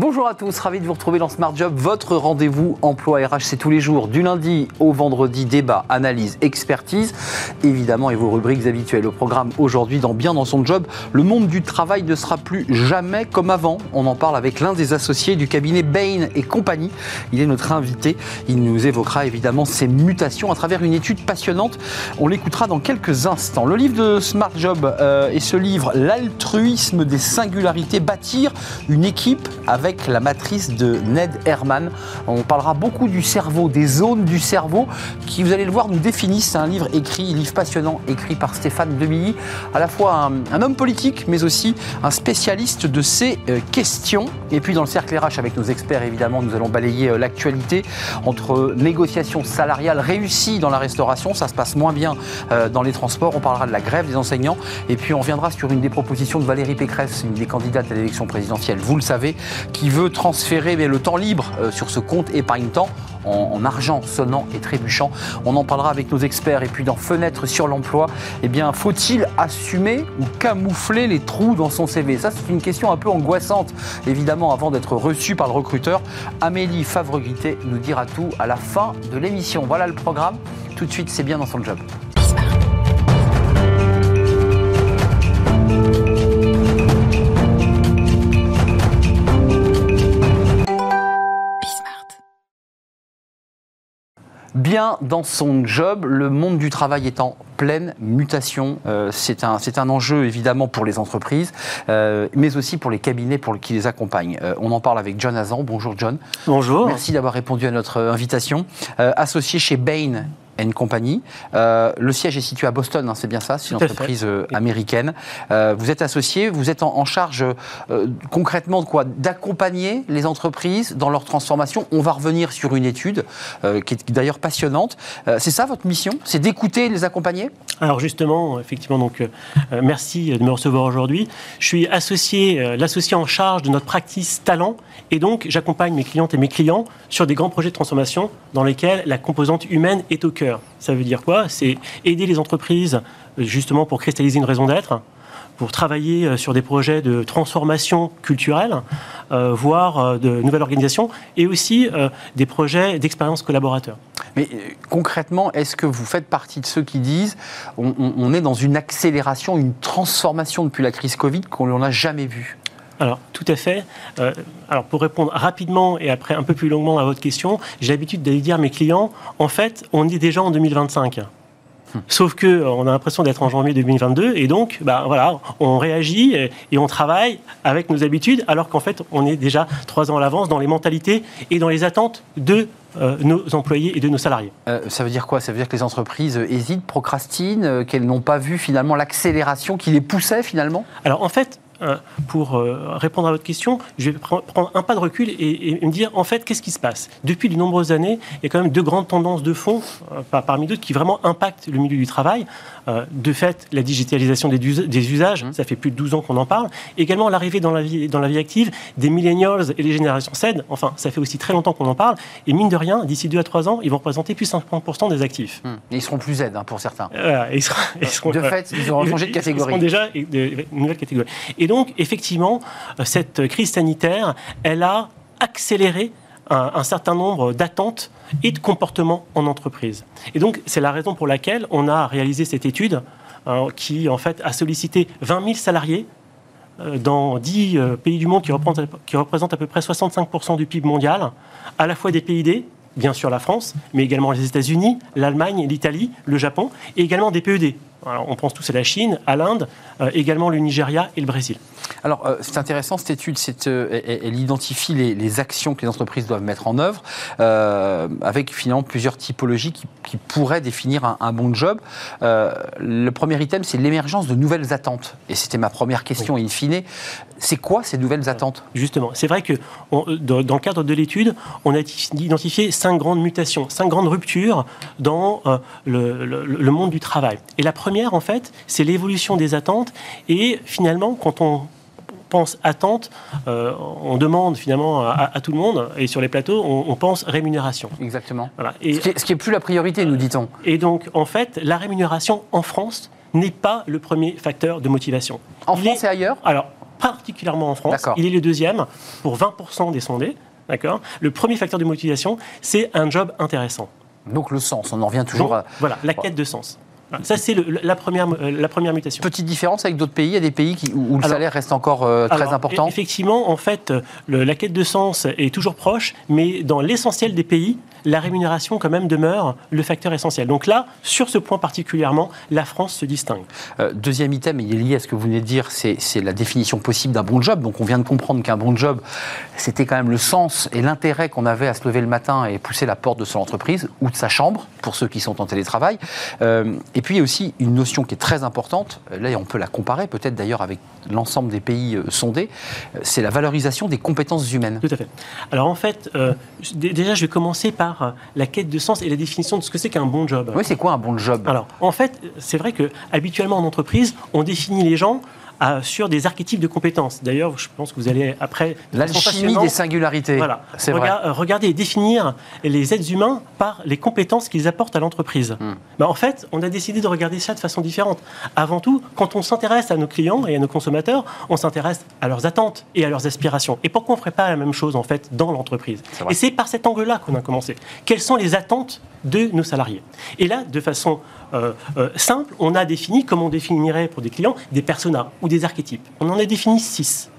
Bonjour à tous, ravi de vous retrouver dans Smart Job, votre rendez-vous emploi RH. C'est tous les jours, du lundi au vendredi, débat, analyse, expertise, évidemment, et vos rubriques habituelles. Au programme aujourd'hui, dans Bien dans son job, le monde du travail ne sera plus jamais comme avant. On en parle avec l'un des associés du cabinet Bain et compagnie. Il est notre invité. Il nous évoquera évidemment ces mutations à travers une étude passionnante. On l'écoutera dans quelques instants. Le livre de Smart Job euh, est ce livre, L'altruisme des singularités, bâtir une équipe avec la matrice de Ned Herman. On parlera beaucoup du cerveau, des zones du cerveau qui, vous allez le voir, nous définissent. C'est un livre écrit, livre passionnant, écrit par Stéphane Demilly, à la fois un, homme politique, mais aussi un spécialiste de ces euh, questions. Et puis dans le cercle RH, avec nos experts, évidemment, nous allons balayer euh, l'actualité entre négociations salariales réussies dans la restauration, ça se passe moins bien euh, dans les transports. On parlera de la grève des enseignants. Et puis on reviendra sur une des propositions de Valérie Pécresse, une des candidates à l'élection présidentielle, vous le savez, qui veut transférer le temps libre euh, sur ce compte épargne-temps en, argent sonnant et trébuchant. On en parlera avec nos experts. Et puis dans Fenêtre sur l'emploi, eh bien, faut-il assumer ou camoufler les trous dans son CV Ça, c'est une question un peu angoissante, évidemment, avant d'être reçu par le recruteur. Amélie Favreguité nous dira tout à la fin de l'émission. Voilà le programme. Tout de suite, c'est bien dans son job. Bien dans son job. Le monde du travail est en pleine mutation. Euh, c'est un, un, enjeu évidemment pour les entreprises, euh, mais aussi pour les cabinets pour, qui les accompagnent. Euh, on en parle avec John Azan. Bonjour John. Bonjour. Merci d'avoir répondu à notre invitation. associé chez Bain compagnie. Euh, le siège est situé à Boston, hein, c'est bien ça, c'est une entreprise euh, américaine. Euh, vous êtes associé, vous êtes en, charge concrètement de quoi? D'accompagner les entreprises dans leur transformation. On va revenir sur une étude qui est d'ailleurs passionnante. c'est ça votre mission? C'est d'écouter les accompagner? Alors justement, effectivement, donc merci de me recevoir aujourd'hui. Je suis associé, l'associé en charge de notre practice talent et donc j'accompagne mes clientes et mes clients sur des grands projets de transformation dans lesquels la composante humaine est au cœur. Ça veut dire quoi? C'est aider les entreprises justement pour cristalliser une raison d'être, pour travailler euh, sur des projets de transformation culturelle, euh, voire euh, de nouvelles organisations, et aussi des projets d'expérience collaborateur. Mais concrètement, est-ce que vous faites partie de ceux qui disent on, on est dans une accélération, une transformation depuis la crise Covid qu'on n'en a jamais vue? Alors, tout à fait. Euh, alors, pour répondre rapidement et après un peu plus longuement à votre question, j'ai l'habitude d'aller dire à mes clients, en fait, on est déjà en 2025. Hmm. Sauf que euh, on a l'impression d'être en janvier 2022 et donc, bah, voilà, on réagit et, on travaille avec nos habitudes, alors qu'en fait, on est déjà trois ans à l'avance dans les mentalités et dans les attentes de euh, nos employés et de nos salariés. ça veut dire quoi? Ça veut dire que les entreprises hésitent, procrastinent, qu'elles n'ont pas vu finalement l'accélération qui les poussait finalement? Alors en fait, pour euh, répondre à votre question, je vais prendre un pas de recul et, me dire, en fait, qu'est-ce qui se passe? Depuis de nombreuses années, il y a quand même deux grandes tendances de fond, euh, parmi d'autres, qui vraiment impactent le milieu du travail. De fait, la digitalisation des, des usages, mmh. ça fait plus de 12 ans qu'on en parle. Également, l'arrivée dans, la vie, dans la vie active des millennials et les générations Z, enfin, ça fait aussi très longtemps qu'on en parle. Et mine de rien, d'ici 2 à 3 ans, ils vont représenter plus de 50% des actifs. Mmh. Et ils seront plus Z hein, pour certains. ils seront, de fait, ils auront changé de catégorie. Ils seront déjà une nouvelle catégorie. Et donc, effectivement, euh, cette crise sanitaire, elle a accéléré un, certain nombre d'attentes et de comportements en entreprise. Et donc, c'est la raison pour laquelle on a réalisé cette étude euh, qui, en fait, a sollicité 20 000 salariés euh, dans 10 pays du monde qui représentent, qui représentent à peu près 65% du PIB mondial, à la fois des PID, bien sûr la France, mais également les États-Unis, l'Allemagne, l'Italie, le Japon, et également des PED, on pense tous à la Chine, à l'Inde, euh, également le Nigeria et le Brésil. Alors, euh, c'est intéressant cette étude, euh, elle, identifie les, actions que les entreprises doivent mettre en œuvre, avec finalement plusieurs typologies qui, pourraient définir un, bon job. le premier item, c'est l'émergence de nouvelles attentes. Et c'était ma première question, in fine. C'est quoi ces nouvelles attentes? Justement, c'est vrai que dans, le cadre de l'étude, on a identifié cinq grandes mutations, cinq grandes ruptures dans le, le monde du travail. Et la première en fait, c'est l'évolution des attentes. Et finalement, quand on pense attente, euh, on demande finalement à, tout le monde, et sur les plateaux, on, pense rémunération. Exactement. Et, ce, qui est, plus la priorité, nous dit-on. Et donc, en fait, la rémunération en France n'est pas le premier facteur de motivation. En France et ailleurs Alors, particulièrement en France. Il est le deuxième pour 20% des sondés. D'accord Le premier facteur de motivation, c'est un job intéressant. Donc le sens, on en revient toujours à... Voilà, la quête de sens. Ça, c'est la, première, euh, la première mutation. Petite différence avec d'autres pays Il y a des pays où, le salaire reste encore euh, très important Effectivement, en fait, la quête de sens est toujours proche, mais dans l'essentiel des pays, la rémunération quand même demeure le facteur essentiel. Donc là, sur ce point particulièrement, la France se distingue. Euh, deuxième item, il est lié à ce que vous venez de dire, c'est la définition possible d'un bon job. Donc on vient de comprendre qu'un bon job, c'était quand même le sens et l'intérêt qu'on avait à se lever le matin et pousser la porte de son entreprise ou de sa chambre, pour ceux qui sont en télétravail. Euh, et puis il y a aussi une notion qui est très importante, là on peut la comparer peut-être d'ailleurs avec l'ensemble des pays euh, sondés, c'est la valorisation des compétences humaines. Tout à fait. Alors en fait, déjà je vais commencer par euh, la quête de sens et la définition de ce que c'est qu'un bon job. Oui, c'est quoi un bon job? Alors, en fait, c'est vrai que habituellement en entreprise, on définit les gens sur des archétypes de compétences. D'ailleurs, je pense que vous allez après... L'alchimie des singularités. Voilà. C'est vrai. Regardez, définir les êtres humains par les compétences qu'ils apportent à l'entreprise. Hmm. Ben, en fait, on a décidé de regarder ça de façon différente. Avant tout, quand on s'intéresse à nos clients et à nos consommateurs, on s'intéresse à leurs attentes et à leurs aspirations. Et pourquoi on ne ferait pas la même chose, en fait, dans l'entreprise? Et c'est par cet angle-là qu'on a commencé. Quelles sont les attentes de nos salariés? Et là, de façon euh, euh, simple, on a défini, comme on définirait pour des clients, des personas ou des archétypes. On en a défini six.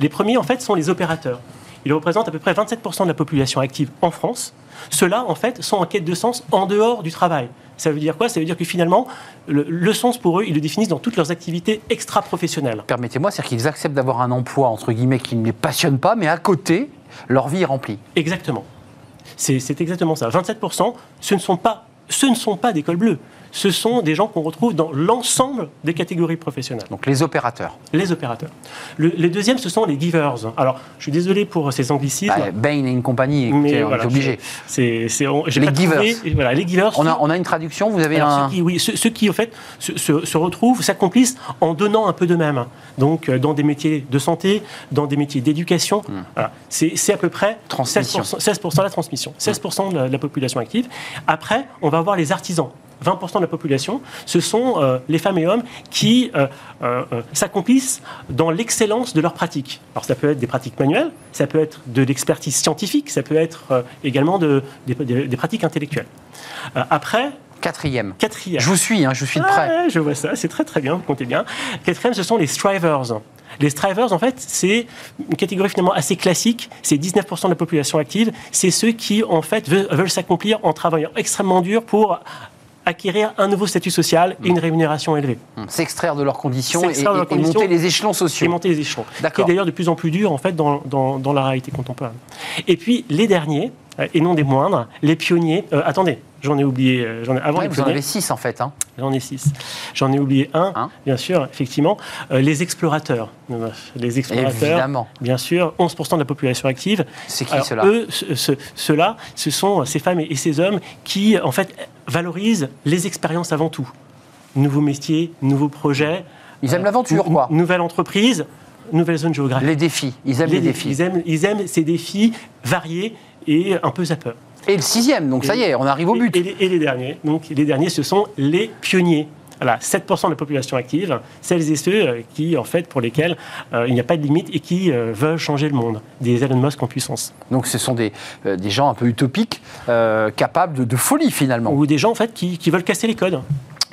Les premiers, en fait, sont les opérateurs. Ils représentent à peu près 27% de la population active en France. Ceux-là, en fait, sont en quête de sens en dehors du travail. Ça veut dire quoi? Ça veut dire que finalement, le, sens pour eux, ils le définissent dans toutes leurs activités extra-professionnelles. Permettez-moi, c'est-à-dire qu'ils acceptent d'avoir un emploi, entre guillemets, qui ne les passionne pas, mais à côté, leur vie est remplie. Exactement. C'est exactement ça. 27%, ce ne sont pas, ce ne sont pas des cols bleus ce sont des gens qu'on retrouve dans l'ensemble des catégories professionnelles. Donc les opérateurs. Les opérateurs. Le, les deuxièmes, ce sont les givers. Alors, je suis désolé pour ces anglicismes. Bah, Bain et une compagnie, écoutez, on est obligé. C'est, les givers. voilà, les givers. On a, on a une traduction, vous avez un... Ceux qui, oui, ceux, qui, en fait, se, se, retrouvent, s'accomplissent en donnant un peu d'eux-mêmes. Donc, euh, dans des métiers de santé, dans des métiers d'éducation. Hmm. C'est, à peu près 16%, de la transmission, 16% de la population active. Après, on va voir les artisans. 20% de la population, ce sont euh, les femmes et hommes qui euh, euh, s'accomplissent dans l'excellence de leurs pratiques. Alors ça peut être des pratiques manuelles, ça peut être de l'expertise scientifique, ça peut être également de, des, pratiques intellectuelles. après, Quatrième. Quatrième. Je vous suis, hein, je suis de près. je vois ça, c'est très très bien, vous comptez bien. Quatrième, ce sont les strivers. Les strivers, en fait, c'est une catégorie finalement assez classique. C'est 19% de la population active. C'est ceux qui, en fait, veulent s'accomplir en travaillant extrêmement dur pour acquérir un nouveau statut social et une rémunération élevée. Hum, s'extraire de leurs conditions, et, monter les échelons sociaux. Et monter les échelons. Qui est d'ailleurs de plus en plus dur en fait dans, dans, la réalité contemporaine. Et puis les derniers, et non des moindres, les pionniers. Euh, attendez, j'en ai oublié. Euh, j'en ai, avant vous en avez six en fait. Hein. J'en ai six. J'en ai oublié un, bien sûr, effectivement. les explorateurs. Les explorateurs. Évidemment. Bien sûr, 11% de la population active. C'est qui ceux-là Eux, ceux-là, ce sont ces femmes et ces hommes qui, en fait, valorisent les expériences avant tout. Nouveaux métiers, nouveaux projets. Ils aiment l'aventure, quoi. Nouvelle entreprise, nouvelle zone géographique. Les défis. Ils aiment les, défis. Ils aiment, ils aiment ces défis variés et un peu zapeurs. Et le sixième, donc ça y est, on arrive au but. Et, les, derniers, donc les derniers, ce sont les pionniers. Voilà, 7% de la population active, celles et ceux euh, qui, en fait, pour lesquels euh, il n'y a pas de limite et qui euh, veulent changer le monde, des Elon Musk en puissance. Donc ce sont des, des gens un peu utopiques, capables de, folie finalement. Ou des gens, en fait, qui, qui veulent casser les codes.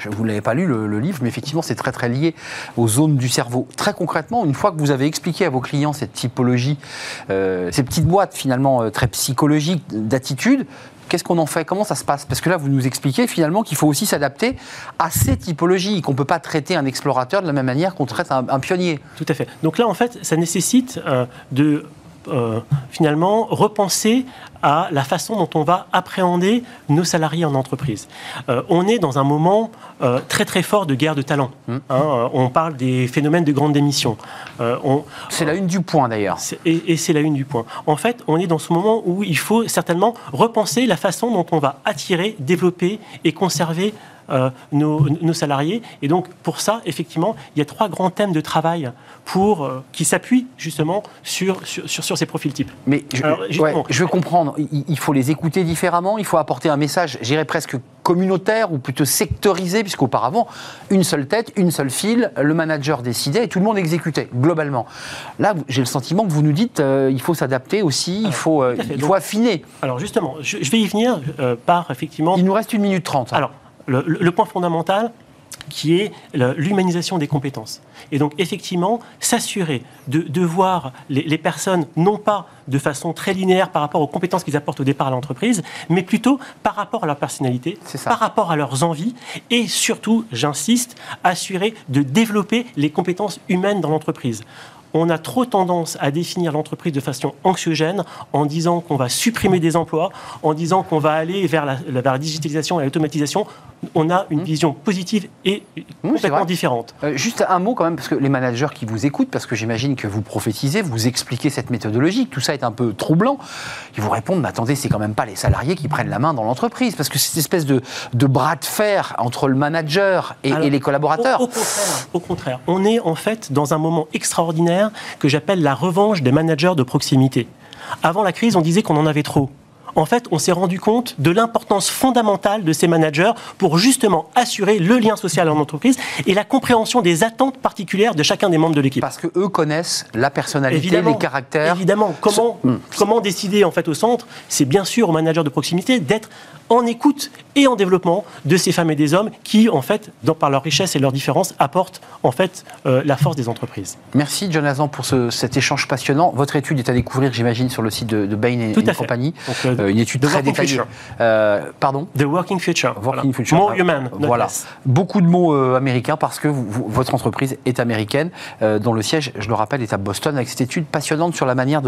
Vous l'avez pas lu le, livre, mais effectivement, c'est très très lié aux zones du cerveau. Très concrètement, une fois que vous avez expliqué à vos clients cette typologie, euh, ces petites boîtes finalement euh, très psychologiques d'attitude, qu'est-ce qu'on en fait? Comment ça se passe? Parce que là, vous nous expliquez finalement qu'il faut aussi s'adapter à ces typologies, qu'on ne peut pas traiter un explorateur de la même manière qu'on traite un, pionnier. Tout à fait. Donc là, en fait, ça nécessite euh, de euh, finalement repenser à la façon dont on va appréhender nos salariés en entreprise. Euh, on est dans un moment euh, très très fort de guerre de talent. Mmh. Hein, on parle des phénomènes de grande démission. c'est la une du point d'ailleurs. Et, et c'est la une du point. En fait, on est dans ce moment où il faut certainement repenser la façon dont on va attirer, développer et conserver nos, nos, salariés. Et donc, pour ça, effectivement, il y a trois grands thèmes de travail pour, qui s'appuient justement sur, sur, sur, ces profils types. Mais je, je veux comprendre, il, il faut les écouter différemment, il faut apporter un message, j'irais presque communautaire ou plutôt sectorisé, puisqu'auparavant, une seule tête, une seule file, le manager décidait et tout le monde exécutait, globalement. Là, j'ai le sentiment que vous nous dites euh, il faut s'adapter aussi, il, faut, euh, il faut affiner. Alors justement, je, vais y venir euh, par effectivement... Il nous reste une minute trente. Alors, le point fondamental, qui est l'humanisation des compétences. Et donc, effectivement, s'assurer de, voir les, personnes non pas de façon très linéaire par rapport aux compétences qu'ils apportent au départ à l'entreprise, mais plutôt par rapport à leur personnalité, par rapport à leurs envies, et surtout, j'insiste, assurer de développer les compétences humaines dans l'entreprise on a trop tendance à définir l'entreprise de façon anxiogène en disant qu'on va supprimer des emplois, en disant qu'on va aller vers la, vers la digitalisation et l'automatisation on a une mmh. vision positive et mmh, complètement différente. Euh, juste un mot quand même, parce que les managers qui vous écoutent, parce que j'imagine que vous prophétisez, vous expliquez cette méthodologie, tout ça est un peu troublant, ils vous répondent, mais attendez, c'est quand même pas les salariés qui prennent la main dans l'entreprise, parce que cette espèce de, bras de fer entre le manager et, les collaborateurs. Au, contraire, au contraire, on est en fait dans un moment extraordinaire que j'appelle la revanche des managers de proximité. Avant la crise, on disait qu'on en avait trop en fait, on s'est rendu compte de l'importance fondamentale de ces managers pour justement assurer le lien social en entreprise et la compréhension des attentes particulières de chacun des membres de l'équipe. Parce que eux connaissent la personnalité, les caractères. Évidemment. Comment, hmm. comment décider en fait au centre? C'est bien sûr aux managers de proximité d'être en écoute et en développement de ces femmes et des hommes qui, en fait, dans, par leur richesse et leur différence, apportent en fait euh, la force des entreprises. Merci Jonathan pour cet échange passionnant. Votre étude est à découvrir, j'imagine, sur le site de, Bain et, compagnie. Euh, euh, une étude très détaillée. pardon The Working Future. Working Future. More human. Voilà. Beaucoup de mots américains parce que votre entreprise est américaine, dont le siège, je le rappelle, est à Boston, avec cette étude passionnante sur la manière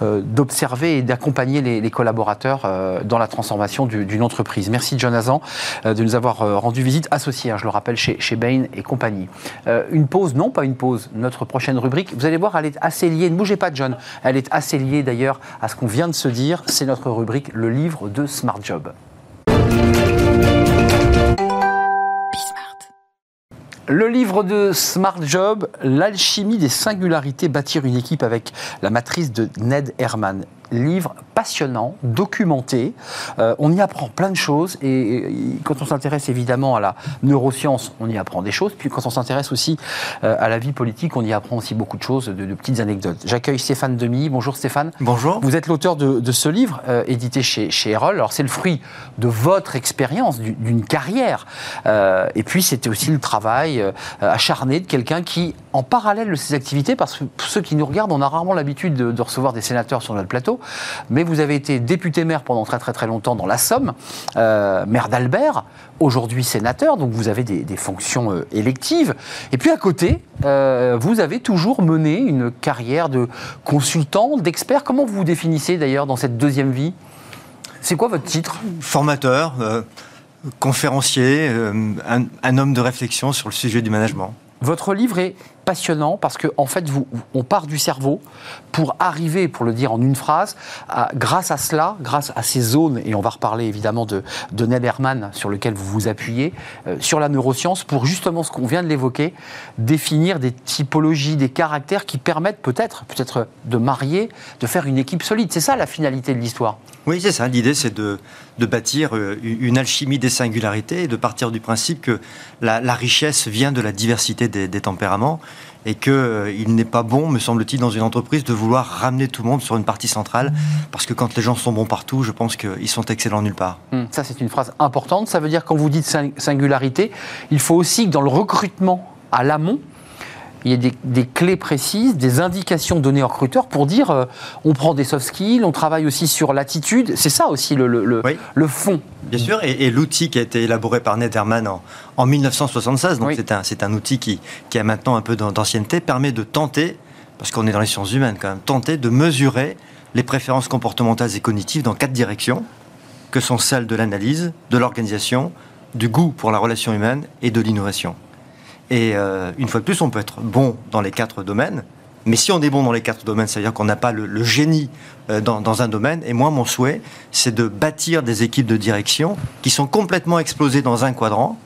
d'observer et d'accompagner les, les, collaborateurs dans la transformation du entreprise. Merci Jonathan euh, de nous avoir euh, rendu visite, associé, hein, je le rappelle, chez, chez Bain et compagnie. Euh, une pause, non pas une pause, notre prochaine rubrique, vous allez voir, elle est assez liée, ne bougez pas John, elle est assez liée d'ailleurs à ce qu'on vient de se dire, c'est notre rubrique, le livre de Smart Job. Le livre de Smart Job, l'alchimie des singularités, bâtir une équipe avec la matrice de Ned Herman livre passionnant, documenté. Euh, on y apprend plein de choses et, quand on s'intéresse évidemment à la neuroscience, on y apprend des choses. Puis quand on s'intéresse aussi euh, à la vie politique, on y apprend aussi beaucoup de choses, de, petites anecdotes. J'accueille Stéphane Demy. Bonjour Stéphane. Bonjour. Vous êtes l'auteur de, ce livre euh, édité chez, chez Erol. Alors c'est le fruit de votre expérience, d'une carrière. et puis c'était aussi le travail acharné de quelqu'un qui, en parallèle de ses activités, parce que pour ceux qui nous regardent, on a rarement l'habitude de, de recevoir des sénateurs sur notre plateau, mais vous avez été député-maire pendant très très très longtemps dans la Somme, euh, maire d'Albert, aujourd'hui sénateur, donc vous avez des, fonctions euh, électives. Et puis à côté, euh, vous avez toujours mené une carrière de consultant, d'expert. Comment vous vous définissez d'ailleurs dans cette deuxième vie? C'est quoi votre titre? Formateur, conférencier, un homme de réflexion sur le sujet du management. Votre livre est passionnant parce que en fait, vous, on part du cerveau pour arriver, pour le dire en une phrase, grâce à cela, grâce à ces zones, et on va reparler évidemment de, de Ned Herman sur lequel vous vous appuyez, euh, sur la neuroscience, pour justement ce qu'on vient de l'évoquer, définir des typologies, des caractères qui permettent peut-être, peut-être de marier, de faire une équipe solide. C'est ça la finalité de l'histoire. Oui, c'est ça. L'idée, c'est de, de, bâtir euh, une alchimie des singularités et de partir du principe que la, richesse vient de la diversité des, des tempéraments et qu'il euh, n'est pas bon, me semble-t-il, dans une entreprise de vouloir ramener tout le monde sur une partie centrale, parce que quand les gens sont bons partout, je pense qu'ils sont excellents nulle part. Hmm. ça, c'est une phrase importante. Ça veut dire, quand vous dites singularité, il faut aussi que dans le recrutement à l'amont, il y a des, clés précises, des indications données aux recruteurs pour dire euh, on prend des soft skills, on travaille aussi sur l'attitude. C'est ça aussi le, le, fond. Bien sûr, et, l'outil qui a été élaboré par Netherman en, en 1976, donc c'est un, un, outil qui, qui, a maintenant un peu d'ancienneté, permet de tenter, parce qu'on est dans les sciences humaines quand même, tenter de mesurer les préférences comportementales et cognitives dans quatre directions, que sont celles de l'analyse, de l'organisation, du goût pour la relation humaine et de l'innovation. Et euh, une fois de plus, on peut être bon dans les quatre domaines. Mais si on est bon dans les quatre domaines, ça veut dire qu'on n'a pas le, génie euh, dans, un domaine. Et moi, mon souhait, c'est de bâtir des équipes de direction qui sont complètement explosées dans un quadrant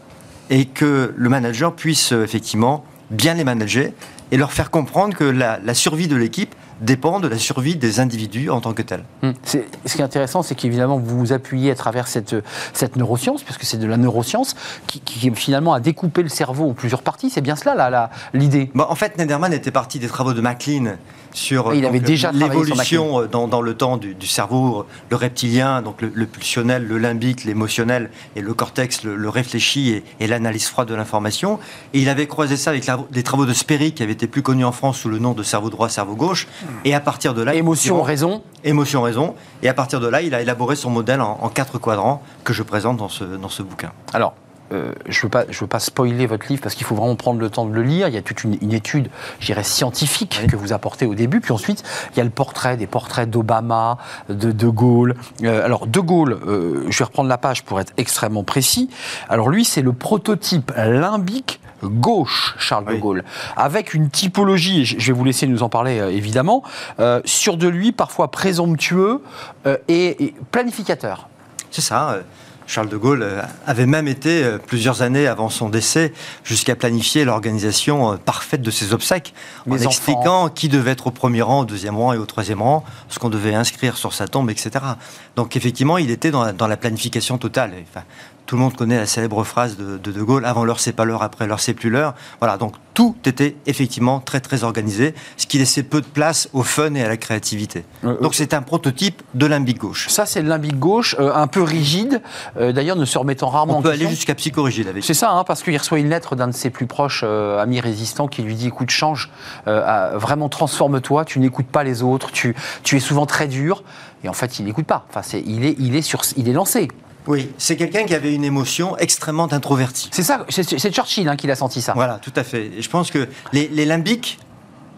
et que le manager puisse effectivement bien les manager et leur faire comprendre que la, survie de l'équipe dépend de la survie des individus en tant que tels. Hum. Ce qui est intéressant, c'est qu'évidemment, vous vous appuyez à travers cette, cette neuroscience, puisque c'est de la neuroscience, qui, finalement a découpé le cerveau en plusieurs parties. C'est bien cela, l'idée En fait, Nederman était parti des travaux de MacLean sur il avait déjà l'évolution euh, dans, dans, le temps du, cerveau, le reptilien, donc le, pulsionnel, le limbique, l'émotionnel, et le cortex, le, réfléchi et, l'analyse froide de l'information. Et il avait croisé ça avec les travaux de Sperry, qui avaient été plus connus en France sous le nom de cerveau droit, cerveau gauche. Et à partir de là... Émotion, raison Émotion, raison. Et à partir de là, il a élaboré son modèle en, en quatre quadrants que je présente dans ce, dans ce bouquin. Alors, euh, je ne veux, pas, je veux pas spoiler votre livre parce qu'il faut vraiment prendre le temps de le lire. Il y a toute une, étude, je dirais, scientifique que vous apportez au début. Puis ensuite, il y a le portrait, des portraits d'Obama, de De Gaulle. Euh, alors, De Gaulle, euh, je vais reprendre la page pour être extrêmement précis. Alors, lui, c'est le prototype limbique gauche, Charles de Gaulle, avec une typologie, je vais vous laisser nous en parler évidemment, sur de lui parfois présomptueux et planificateur. C'est ça. Charles de Gaulle euh, avait même été, euh, plusieurs années avant son décès, jusqu'à planifier l'organisation euh, parfaite de ses obsèques, en expliquant qui devait être au premier rang, au deuxième rang et au troisième rang, ce qu'on devait inscrire sur sa tombe, etc. Donc effectivement, il était dans la, planification totale. Tout le monde connaît la célèbre phrase de De, Gaulle avant l'heure c'est pas l'heure, après l'heure c'est plus l'heure. Voilà, donc tout était effectivement très très organisé, ce qui laissait peu de place au fun et à la créativité. Euh, donc c'est un prototype de limbique gauche. Ça c'est le limbique gauche, euh, un peu rigide, euh, d'ailleurs ne se remettant rarement On peut aller jusqu'à psychorigide avec C'est ça, hein, parce qu'il reçoit une lettre d'un de ses plus proches amis résistants qui lui dit écoute change, vraiment transforme-toi, tu n'écoutes pas les autres, tu, tu es souvent très dur. Et en fait, il n'écoute pas. Enfin, il, est, il, est sur, il est lancé. Oui, c'est quelqu'un qui avait une émotion extrêmement introvertie. C'est ça, c'est Churchill hein, qui l'a senti ça. Voilà, tout à fait. Et je pense que les, limbiques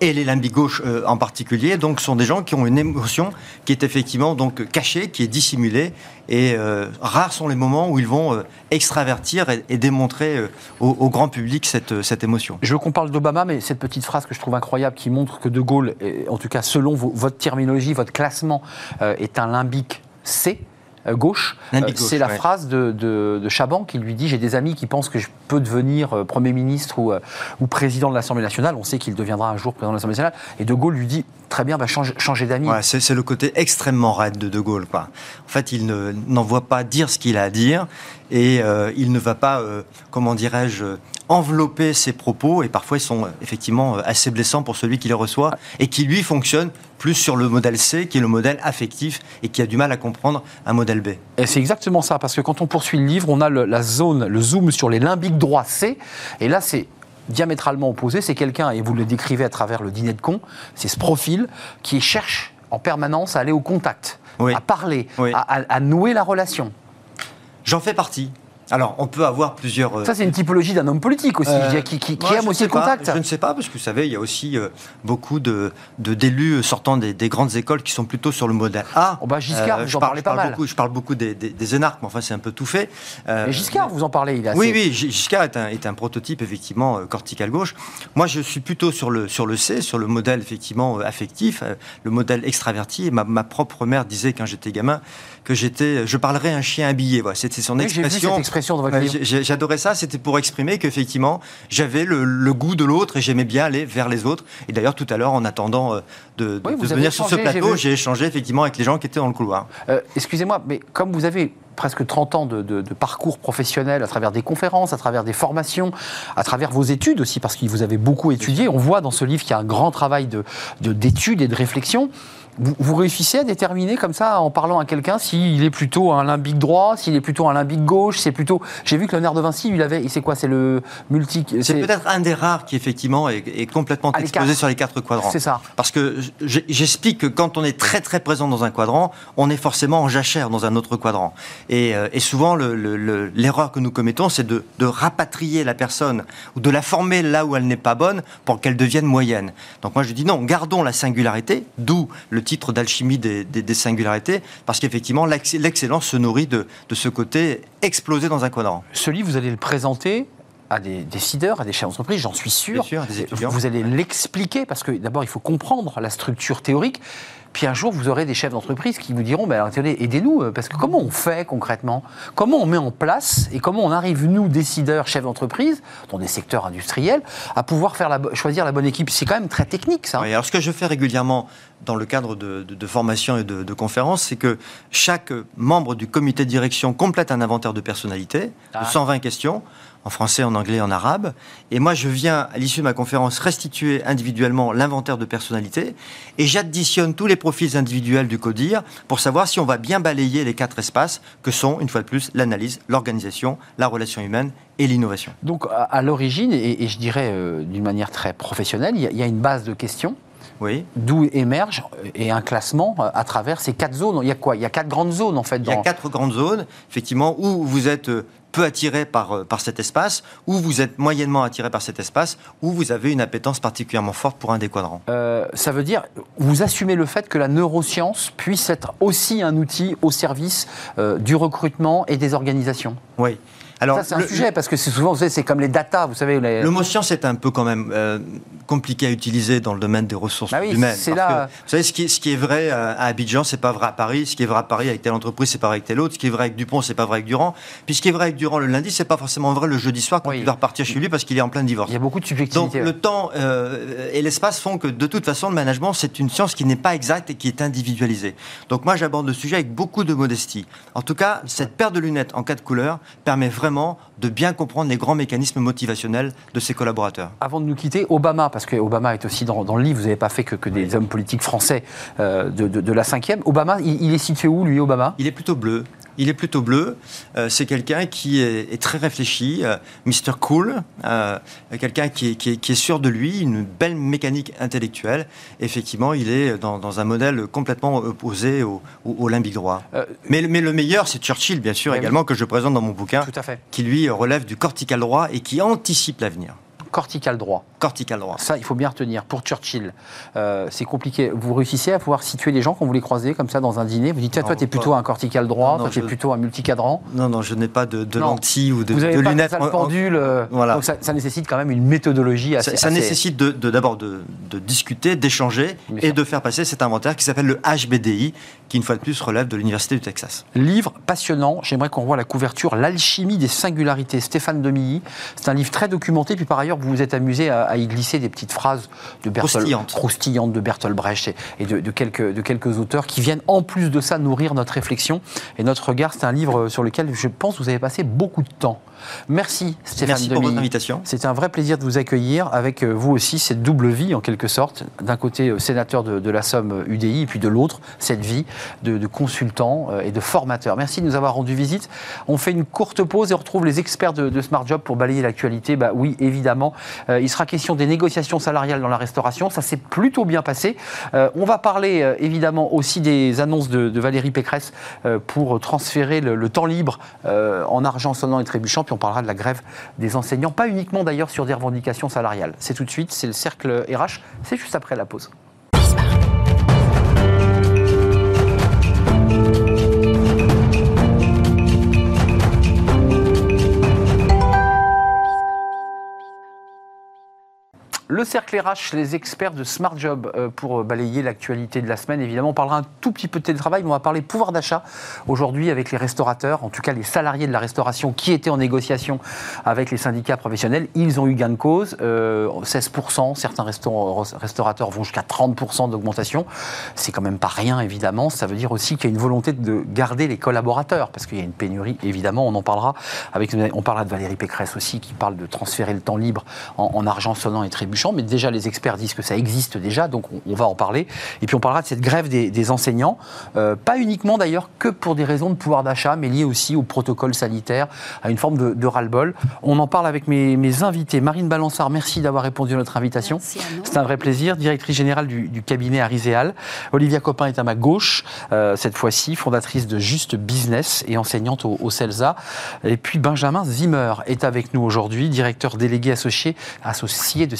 et les limbiques gauches euh, en particulier, donc, sont des gens qui ont une émotion qui est effectivement donc cachée, qui est dissimulée, et euh, rares sont les moments où ils vont euh, extravertir et, démontrer au, grand public cette, cette émotion. Je veux qu'on parle d'Obama, mais cette petite phrase que je trouve incroyable qui montre que De Gaulle, en tout cas selon votre terminologie, votre classement, est un limbique C. Euh, gauche. Euh, c'est la phrase de, de, Chaban qui lui dit J'ai des amis qui pensent que je peux devenir euh, Premier ministre ou, ou président de l'Assemblée nationale. On sait qu'il deviendra un jour président de l'Assemblée nationale. Et De Gaulle lui dit Très bien, bah, changer d'amis. c'est le côté extrêmement raide de De Gaulle. Quoi. En fait, il n'envoie pas dire ce qu'il a à dire et il ne va pas, comment dirais-je, envelopper ses propos et parfois ils sont effectivement assez blessants pour celui qui les reçoit et qui lui fonctionne plus sur le modèle C, qui est le modèle affectif et qui a du mal à comprendre un modèle B. Et c'est exactement ça, parce que quand on poursuit le livre, on a la zone, le zoom sur les limbiques droits C, et là c'est diamétralement opposé, c'est quelqu'un, et vous le décrivez à travers le dîner de con, c'est ce profil qui cherche en permanence à aller au contact, à parler, à nouer la relation. J'en fais partie. Alors, on peut avoir plusieurs. Euh, Ça, c'est une typologie d'un homme politique aussi, euh, qui, qui, aime aussi le contact. Je ne sais pas, parce que vous savez, il y a aussi euh, beaucoup de, d'élus sortant des, grandes écoles qui sont plutôt sur le modèle A. Oh bah Giscard, vous en parlez pas mal. Beaucoup, je parle beaucoup des, des, énarques, mais enfin, c'est un peu tout fait. mais Giscard, vous en parlez, il a Oui, oui, Giscard est un, est un prototype, effectivement, cortical gauche. Moi, je suis plutôt sur le, sur le C, sur le modèle, effectivement, affectif, le modèle extraverti. Et ma, ma propre mère disait, quand j'étais gamin, que j'étais, je parlerais un chien habillé. Voilà, c'était son expression. Cette expression dans votre J'adorais ça. C'était pour exprimer qu'effectivement, j'avais le, goût de l'autre et j'aimais bien aller vers les autres. Et d'ailleurs, tout à l'heure, en attendant euh, de, venir sur ce plateau, j'ai échangé effectivement avec les gens qui étaient dans le couloir. Euh, excusez-moi, mais comme vous avez presque 30 ans de, parcours professionnel à travers des conférences, à travers des formations, à travers vos études aussi, parce que vous avez beaucoup étudié. On voit dans ce livre qu'il y a un grand travail d'études et de réflexion. Vous, réussissez à déterminer comme ça, en parlant à quelqu'un, s'il est plutôt un limbique droit, s'il est plutôt un limbique gauche, c'est plutôt... J'ai vu que le nerf de Vinci, il avait... C'est quoi C'est le multi... C'est peut-être un des rares qui, effectivement, est, complètement exposé sur les quatre quadrans. C'est ça. Parce que j'explique que quand on est très très présent dans un quadrant, on est forcément en jachère dans un autre quadrant. Et, euh, et souvent, l'erreur que nous commettons, c'est de, de rapatrier la personne ou de la former là où elle n'est pas bonne pour qu'elle devienne moyenne. Donc moi, je dis non, gardons la singularité, d'où le titre d'alchimie des, singularités, parce qu'effectivement, l'excellence se nourrit de, ce côté explosé dans un quadrant. Ce livre, vous allez le présenter à des décideurs, à des chefs d'entreprise, j'en suis sûr. Sûr, des. Vous allez l'expliquer parce que d'abord, il faut comprendre la structure théorique. Puis un jour, vous aurez des chefs d'entreprise qui vous diront bah, attendez, aidez-nous, euh, parce que comment on fait concrètement? Comment on met en place et comment on arrive, nous, décideurs, chefs d'entreprise, dans des secteurs industriels, à pouvoir faire la, choisir la bonne équipe? C'est quand même très technique, ça. Oui, alors ce que je fais régulièrement dans le cadre de, de, de formation et de, de conférences, c'est que chaque membre du comité de direction complète un inventaire de personnalité Ah. de 120 questions, en français, en anglais, en arabe. Et moi, je viens, à l'issue de ma conférence, restituer individuellement l'inventaire de personnalité et j'additionne tous les profils individuels du CODIR pour savoir si on va bien balayer les quatre espaces que sont, une fois de plus, l'analyse, l'organisation, la relation humaine et l'innovation. Donc, à, l'origine, et, et je dirais euh, d'une manière très professionnelle, il y, a- il y a une base de questions Oui. d'où émerge euh, et un classement euh, à travers ces quatre zones. Il y a quoi? Il y a quatre grandes zones, en fait. Il y a dans- quatre grandes zones, effectivement, où vous êtes peu attiré par, euh, par cet espace, où vous êtes moyennement attiré par cet espace, où vous avez une appétence particulièrement forte pour un des quadrants. Euh, ça veut dire, vous assumez le fait que la neuroscience puisse être aussi un outil au service euh, du recrutement et des organisations? Oui. Alors, ça, c'est un le- sujet, parce que c'est souvent, vous savez, c'est comme les data, vous savez. Les... Le mot science est un peu quand même euh, compliqué à utiliser dans le domaine des ressources Bah oui, humaines. c'est là- que, vous savez, ce qui, est, ce qui est vrai euh, à Abidjan, c'est pas vrai à Paris. Ce qui est vrai à Paris avec telle entreprise, c'est pas vrai avec telle autre. Ce qui est vrai avec Dupont, c'est pas vrai avec Durand. Puis ce qui est vrai avec Durand le lundi, c'est pas forcément vrai le jeudi soir quand Oui. il va repartir chez lui parce qu'il est en plein divorce. Il y a beaucoup de Donc subjectivité. le temps euh, et l'espace font que de toute façon le management c'est une science qui n'est pas exacte et qui est individualisée. Donc moi j'aborde le sujet avec beaucoup de modestie. En tout cas cette paire de lunettes en quatre couleurs permet vraiment de bien comprendre les grands mécanismes motivationnels de ses collaborateurs. Avant de nous quitter, Obama, parce que Obama est aussi dans, dans le livre, vous n'avez pas fait que, que des hommes politiques français euh, de, de- de la cinquième. Obama, il, il est situé où, lui, Obama? Il est plutôt bleu. Il est plutôt bleu. Euh, c'est quelqu'un qui est, est très réfléchi, euh, Mr. Cool, euh, quelqu'un qui est, qui, est, qui est sûr de lui, une belle mécanique intellectuelle. Effectivement, il est dans, dans un modèle complètement opposé au, au, au limbique droit. Mais, mais le meilleur, c'est Churchill, bien sûr, Oui, également, que je présente dans mon bouquin, Tout à fait. qui lui relève du cortical droit et qui anticipe l'avenir. Cortical droit. Cortical droit. Ça, il faut bien retenir. Pour Churchill, euh, c'est compliqué. Vous réussissez à pouvoir situer les gens quand vous les croisez comme ça dans un dîner Vous dites, tiens, toi, tu es plutôt un cortical droit, Non, toi, tu es je- plutôt un multicadran. Non, non, je n'ai pas de, lentilles ou de, vous de avez pas lunettes. pendule. euh, Voilà. Donc ça, ça nécessite quand même une méthodologie assez. Ça, ça assez- nécessite d'abord de, de discuter, d'échanger et de faire passer cet inventaire qui s'appelle le HBDI, qui une fois de plus relève de l'Université du Texas. Livre passionnant. J'aimerais qu'on voit la couverture L'alchimie des singularités. Stéphane Demilly. C'est un livre très documenté. Puis par ailleurs, vous vous êtes amusé à, à y glisser des petites phrases de Bertolt, Croustillantes. croustillantes de Bertolt Brecht et, et de, de quelques, de quelques auteurs qui viennent en plus de ça nourrir notre réflexion et notre regard. C'est un livre sur lequel je pense que vous avez passé beaucoup de temps. Merci Stéphane Merci pour votre invitation. C'est un vrai plaisir de vous accueillir avec euh, vous aussi cette double vie en quelque sorte. D'un côté euh, sénateur de, de la Somme euh, UDI et puis de l'autre cette vie de, de consultant euh, et de formateur. Merci de nous avoir rendu visite. On fait une courte pause et on retrouve les experts de, de Smart Job pour balayer l'actualité. Bah oui, évidemment. Euh, il sera question des négociations salariales dans la restauration. Ça s'est plutôt bien passé. Euh, on va parler euh, évidemment aussi des annonces de, Valérie Pécresse euh, pour transférer le, le temps libre euh, en argent sonnant et trébuchant. On parlera de la grève des enseignants, pas uniquement d'ailleurs sur des revendications salariales. C'est tout de suite, c'est le cercle RH, c'est juste après la pause. Le cercle RH, les experts de Smart Job euh, pour balayer l'actualité de la semaine. Évidemment, on parlera un tout petit peu de télétravail, mais on va parler pouvoir d'achat aujourd'hui avec les restaurateurs, en tout cas les salariés de la restauration qui étaient en négociation avec les syndicats professionnels. Ils ont eu gain de cause, euh, 16%, certains restaurants- restaurateurs vont jusqu'à 30% d'augmentation. C'est quand même pas rien, évidemment. Ça veut dire aussi qu'il y a une volonté de garder les collaborateurs, parce qu'il y a une pénurie, évidemment. On en parlera avec, on parlera de Valérie Pécresse aussi, qui parle de transférer le temps libre en, en argent sonnant et trébuchant. Mais déjà, les experts disent que ça existe déjà, donc on, on va en parler. Et puis on parlera de cette grève des, des enseignants, euh, pas uniquement d'ailleurs que pour des raisons de pouvoir d'achat, mais liées aussi au protocole sanitaire, à une forme de, de ras-le-bol. On en parle avec mes, mes invités. Marine Balançard, merci d'avoir répondu à notre invitation. C'est un vrai plaisir. Directrice générale du, du cabinet Ariséal. Olivia Copin est à ma gauche, euh, cette fois-ci, fondatrice de Juste Business et enseignante au, au CELSA. Et puis Benjamin Zimmer est avec nous aujourd'hui, directeur délégué associé, associé de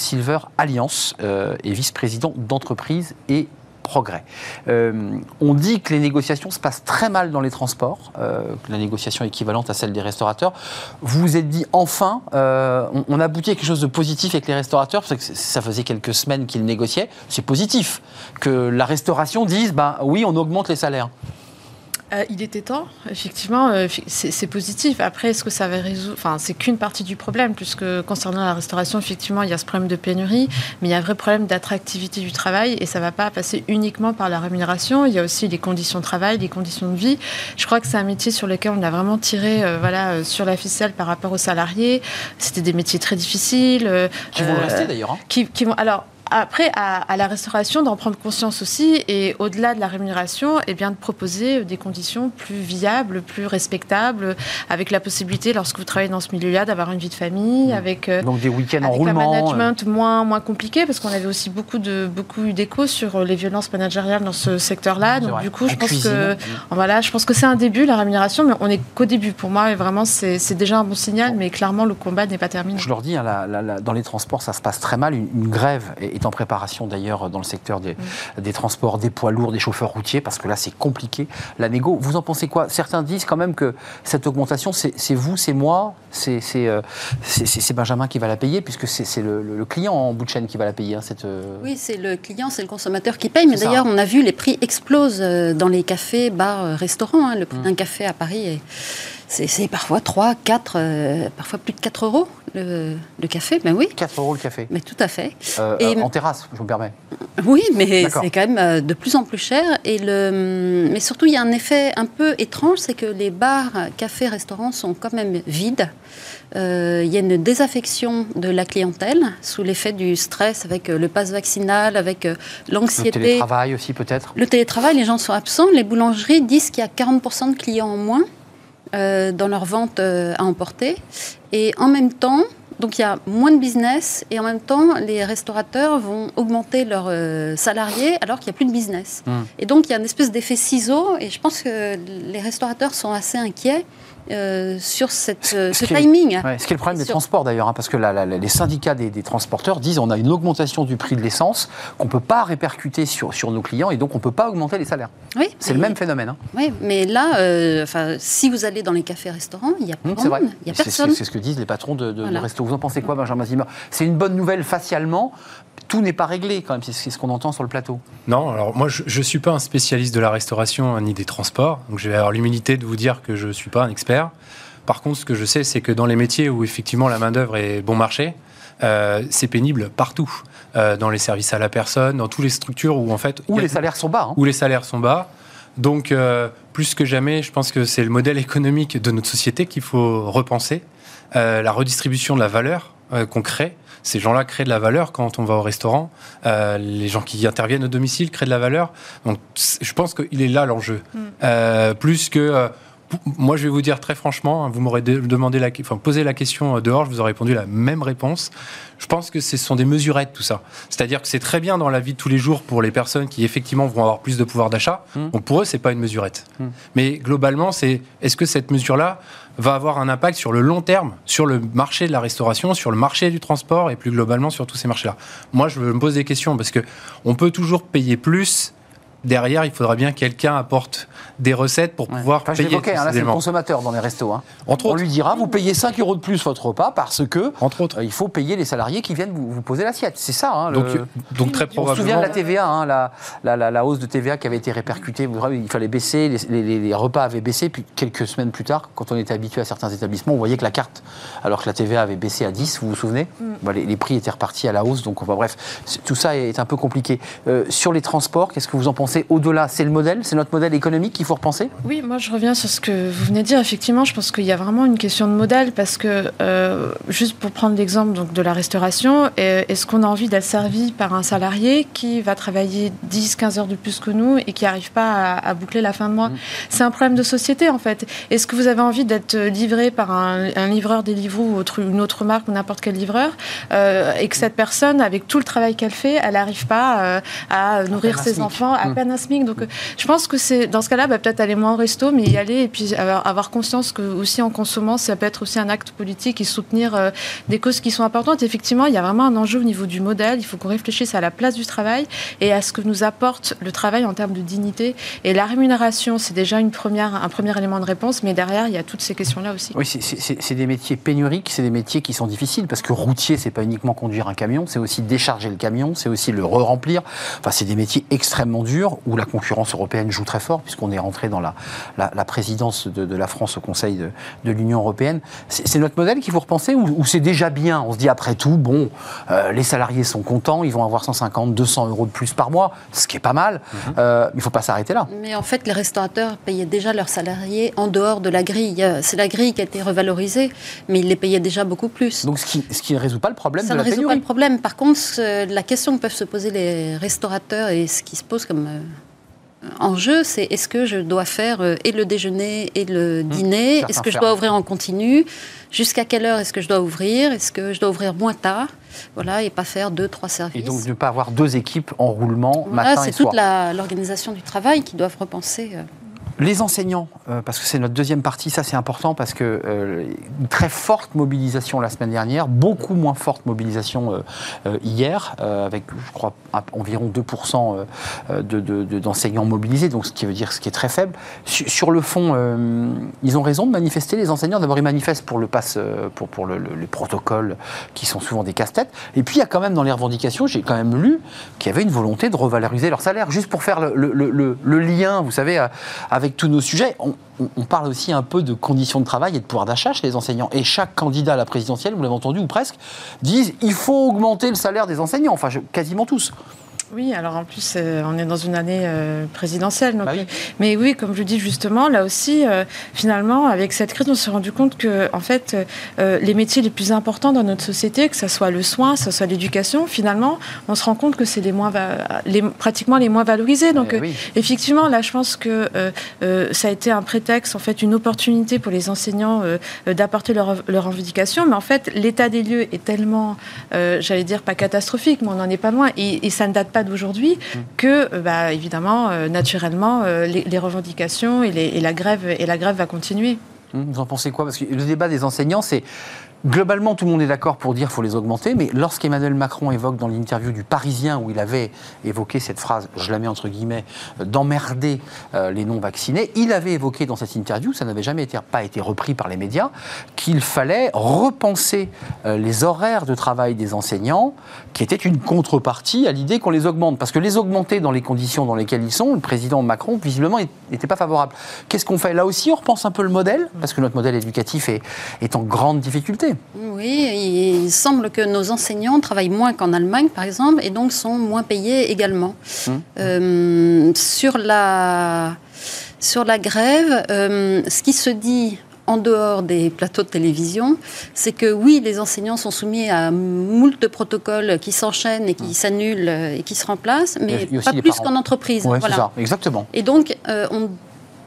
Alliance euh, et vice-président d'entreprise et progrès. on dit que les négociations se passent très mal dans les transports, la négociation équivalente à celle des restaurateurs. Vous vous êtes dit enfin, on, on, aboutit à quelque chose de positif avec les restaurateurs, parce que ça faisait quelques semaines qu'ils négociaient. C'est positif que la restauration dise, ben oui, on augmente les salaires. Euh, il était temps, effectivement, euh, c'est positif. Après, est-ce que ça va résoudre Enfin, c'est qu'une partie du problème, puisque concernant la restauration, effectivement, il y a ce problème de pénurie, mais il y a un vrai problème d'attractivité du travail, et ça ne va pas passer uniquement par la rémunération. Il y a aussi les conditions de travail, les conditions de vie. Je crois que c'est un métier sur lequel on a vraiment tiré, euh, voilà, sur la ficelle par rapport aux salariés. C'était des métiers très difficiles. qui vont rester d'ailleurs. Hein. Qui, qui vont. Alors après, à, la restauration, d'en prendre conscience aussi, et au-delà de la rémunération, eh bien, de proposer des conditions plus viables, plus respectables, avec la possibilité, lorsque vous travaillez dans ce milieu-là, d'avoir une vie de famille, mmh. avec, euh, Donc des week-ends en roulement, un management moins, moins compliqué, parce qu'on avait aussi beaucoup, de, beaucoup eu d'écho sur les violences managériales dans ce secteur-là. Donc, du coup, je pense, que, voilà, je pense que c'est un début, la rémunération, mais on n'est qu'au début. Pour moi, et vraiment, c'est déjà un bon signal, mais clairement, le combat n'est pas terminé. Je leur dis, hein, dans les transports, ça se passe très mal. Une, une grève est en préparation d'ailleurs dans le secteur des, mm. des, transports, des poids lourds, des chauffeurs routiers, parce que là c'est compliqué. La négo, vous en pensez quoi? Certains disent quand même que cette augmentation, c'est vous, c'est moi, euh, c'est Benjamin qui va la payer, puisque c'est le, client en bout de chaîne qui va la payer. Hein, cette, euh, Oui, c'est le client, c'est le consommateur qui paye. Mais d'ailleurs, on a vu les prix explosent euh, dans les cafés, bars, restaurants. Hein. Le prix mm. d'un café à Paris est c'est parfois 3, 4, euh, parfois plus de 4 euros le, café, ben oui. 4 euros le café Mais tout à fait. Euh, et, en terrasse, je me permets. Oui, mais c'est quand même euh, de plus en plus cher. Et le, mais surtout, il y a un effet un peu étrange, c'est que les bars, cafés, restaurants sont quand même vides. il y a une désaffection de la clientèle sous l'effet du stress avec le pass vaccinal, avec l'anxiété. Le télétravail aussi peut-être Le télétravail, les gens sont absents. Les boulangeries disent qu'il y a 40% de clients en moins. Euh, dans leur vente euh, à emporter. Et en même temps, donc il y a moins de business et en même temps, les restaurateurs vont augmenter leurs euh, salariés alors qu'il n'y a plus de business. Mmh. Et donc il y a une espèce d'effet ciseau et je pense que les restaurateurs sont assez inquiets euh, sur cette, euh, ce, timing. ce qui est le problème des transports d'ailleurs, hein, parce que les syndicats des, transporteurs disent on a une augmentation du prix de l'essence qu'on ne peut pas répercuter sur, sur nos clients et donc on ne peut pas augmenter les salaires. Oui, c'est le même phénomène. Hein. Oui, mais là, euh, si vous allez dans les cafés-restaurants, il n'y a, mmh, a personne. C'est ce que disent les patrons de, de, restos. Vous en pensez quoi, Benjamin Zimmer? C'est une bonne nouvelle facialement, tout n'est pas réglé quand même, c'est ce qu'on entend sur le plateau. Non, alors moi je ne suis pas un spécialiste de la restauration ni des transports, donc je vais avoir l'humilité de vous dire que je ne suis pas un expert. Par contre, ce que je sais, c'est que dans les métiers où effectivement la main-d'œuvre est bon marché, euh, c'est pénible partout. Euh, dans les services à la personne, dans toutes les structures où en fait. Où les salaires sont bas. Hein. Où les salaires sont bas. Donc, euh, plus que jamais, je pense que c'est le modèle économique de notre société qu'il faut repenser. la redistribution de la valeur qu'on crée ces gens-là créent de la valeur quand on va au restaurant. Euh, les gens qui interviennent au domicile créent de la valeur. Donc, je pense qu'il est là l'enjeu. Mm. Euh, plus que. Euh, moi, je vais vous dire très franchement, hein, vous m'aurez demandé la, enfin, posé la question dehors, je vous aurais répondu la même réponse. Je pense que ce sont des mesurettes, tout ça. C'est-à-dire que c'est très bien dans la vie de tous les jours pour les personnes qui, effectivement, vont avoir plus de pouvoir d'achat. Mm. Donc, pour eux, c'est pas une mesurette. Mm. Mais globalement, c'est est-ce que cette mesure-là va avoir un impact sur le long terme, sur le marché de la restauration, sur le marché du transport et plus globalement sur tous ces marchés-là. Moi, je me pose des questions parce que on peut toujours payer plus derrière, il faudra bien que quelqu'un apporte des recettes pour pouvoir payer. Hein, là, c'est le consommateur dans les restos. Hein. On lui dira, vous payez 5 euros de plus votre repas parce que Entre autres. Euh, il faut payer les salariés qui viennent vous, poser l'assiette. C'est ça. Hein, donc, donc très probablement. On se souvient de la TVA, hein, la, la, la, hausse de TVA qui avait été répercutée. Il fallait baisser, les, les, repas avaient baissé. Puis quelques semaines plus tard, quand on était habitué à certains établissements, on voyait que la carte, alors que la TVA avait baissé à 10, vous vous souvenez mm. les, prix étaient repartis à la hausse. Donc bref, tout ça est un peu compliqué. Euh, sur les transports, qu'est-ce que vous en pensez au-delà C'est le modèle C'est notre modèle économique qu'il faut repenser? Oui, moi je reviens sur ce que vous venez de dire. Effectivement, je pense qu'il y a vraiment une question de modèle parce que, euh, juste pour prendre l'exemple donc, de la restauration, euh, est-ce qu'on a envie d'être servi par un salarié qui va travailler 10-15 heures de plus que nous et qui n'arrive pas à, boucler la fin de mois? Mmh. C'est un problème de société en fait. Est-ce que vous avez envie d'être livré par un, livreur des livres ou autre, une autre marque ou n'importe quel livreur euh, et que cette personne, avec tout le travail qu'elle fait, elle n'arrive pas euh, à nourrir ses enfants à hmm. Donc, je pense que c'est dans ce cas-là, bah, peut-être aller moins au resto, mais y aller et puis avoir, conscience que aussi en consommant, ça peut être aussi un acte politique et soutenir des causes qui sont importantes. Effectivement, il y a vraiment un enjeu au niveau du modèle. Il faut qu'on réfléchisse à la place du travail et à ce que nous apporte le travail en termes de dignité. Et la rémunération, c'est déjà un premier élément de réponse, mais derrière, il y a toutes ces questions-là aussi. Oui, c'est des métiers pénuriques, c'est des métiers qui sont difficiles parce que routier, c'est pas uniquement conduire un camion, c'est aussi décharger le camion, c'est aussi le re-remplir. Enfin, c'est des métiers extrêmement durs où la concurrence européenne joue très fort puisqu'on est rentré dans la, la, présidence de, la France au Conseil de, de l'Union européenne. C'est notre modèle qu'il faut repenser ou, c'est déjà bien? On se dit après tout, bon, euh, les salariés sont contents, ils vont avoir 150, 200 euros de plus par mois, ce qui est pas mal. Mhm. Euh, il ne faut pas s'arrêter là. Mais en fait, les restaurateurs payaient déjà leurs salariés en dehors de la grille. C'est la grille qui a été revalorisée, mais ils les payaient déjà beaucoup plus. Donc, ce qui, ce qui ne résout pas le problème Ça de la pénurie. Ça ne résout pas le problème. Par contre, la question que peuvent se poser les restaurateurs et ce qui se pose comme euh, en jeu, c'est est-ce que je dois faire euh, et le déjeuner et le mmh. dîner Est-ce que je dois ouvrir en continu Jusqu'à quelle heure est-ce que je dois ouvrir Est-ce que je dois ouvrir moins tard voilà, et pas faire deux, trois services. Et donc ne pas avoir deux équipes en roulement matin et soir. C'est toute l'organisation du travail qui doivent repenser. Les enseignants, euh, parce que c'est notre deuxième partie, ça c'est important parce que euh, très forte mobilisation la semaine dernière, beaucoup moins forte mobilisation euh, hier, avec je crois environ 2% d'enseignants mobilisés, donc ce qui veut dire ce qui est très faible. Sur, le fond, ils ont raison de manifester les enseignants. D'abord ils manifestent pour le pass, pour, pour le, les protocoles qui sont souvent des casse-têtes. Et puis il y a quand même dans les revendications, j'ai quand même lu qu'il y avait une volonté de revaloriser leur salaire, juste pour faire le, le lien, vous savez, avec tous nos sujets, on, parle aussi un peu de conditions de travail et de pouvoir d'achat chez les enseignants. Et chaque candidat à la présidentielle, vous l'avez entendu ou presque, disent il faut augmenter le salaire des enseignants. Enfin, quasiment tous. Oui, alors en plus, euh, on est dans une année euh, présidentielle. Bah mais oui, comme je dis justement, là aussi, euh, finalement, avec cette crise, on s'est rendu compte que, en fait, les métiers les plus importants dans notre société, que ce soit le soin, que ce soit l'éducation, finalement, on se rend compte que c'est les moins, les, pratiquement les moins valorisés. Donc, effectivement, là, je pense que ça a été un prétexte, en fait, une opportunité pour les enseignants d'apporter leur, leur revendication. Mais en fait, l'état des lieux est tellement, j'allais dire, pas catastrophique, mais on n'en est pas loin. Et, et ça ne date pas d'aujourd'hui que, euh, bah, évidemment, euh, naturellement, euh, les, revendications et, et, la grève, et la grève va continuer. Vous en pensez quoi? Parce que le débat des enseignants, c'est Globalement, tout le monde est d'accord pour dire qu'il faut les augmenter, mais lorsqu'Emmanuel Macron évoque dans l'interview du Parisien, où il avait évoqué cette phrase, je la mets entre guillemets, d'emmerder euh, les non-vaccinés, il avait évoqué dans cette interview, ça n'avait jamais été, pas été repris par les médias, qu'il fallait repenser euh, les horaires de travail des enseignants, qui était une contrepartie à l'idée qu'on les augmente. Parce que les augmenter dans les conditions dans lesquelles ils sont, le président Macron, visiblement, n'était pas favorable. Qu'est-ce qu'on fait? Là aussi, on repense un peu le modèle, parce que notre modèle éducatif est en grande difficulté. Oui, il semble que nos enseignants travaillent moins qu'en Allemagne, par exemple, et donc sont moins payés également. Hum. Euh, sur, la, sur la grève, euh, ce qui se dit en dehors des plateaux de télévision, c'est que oui, les enseignants sont soumis à moult protocoles qui s'enchaînent et qui hum. s'annulent et qui se remplacent, mais pas plus qu'en entreprise. Oui, c'est ça, exactement. Et donc, euh, on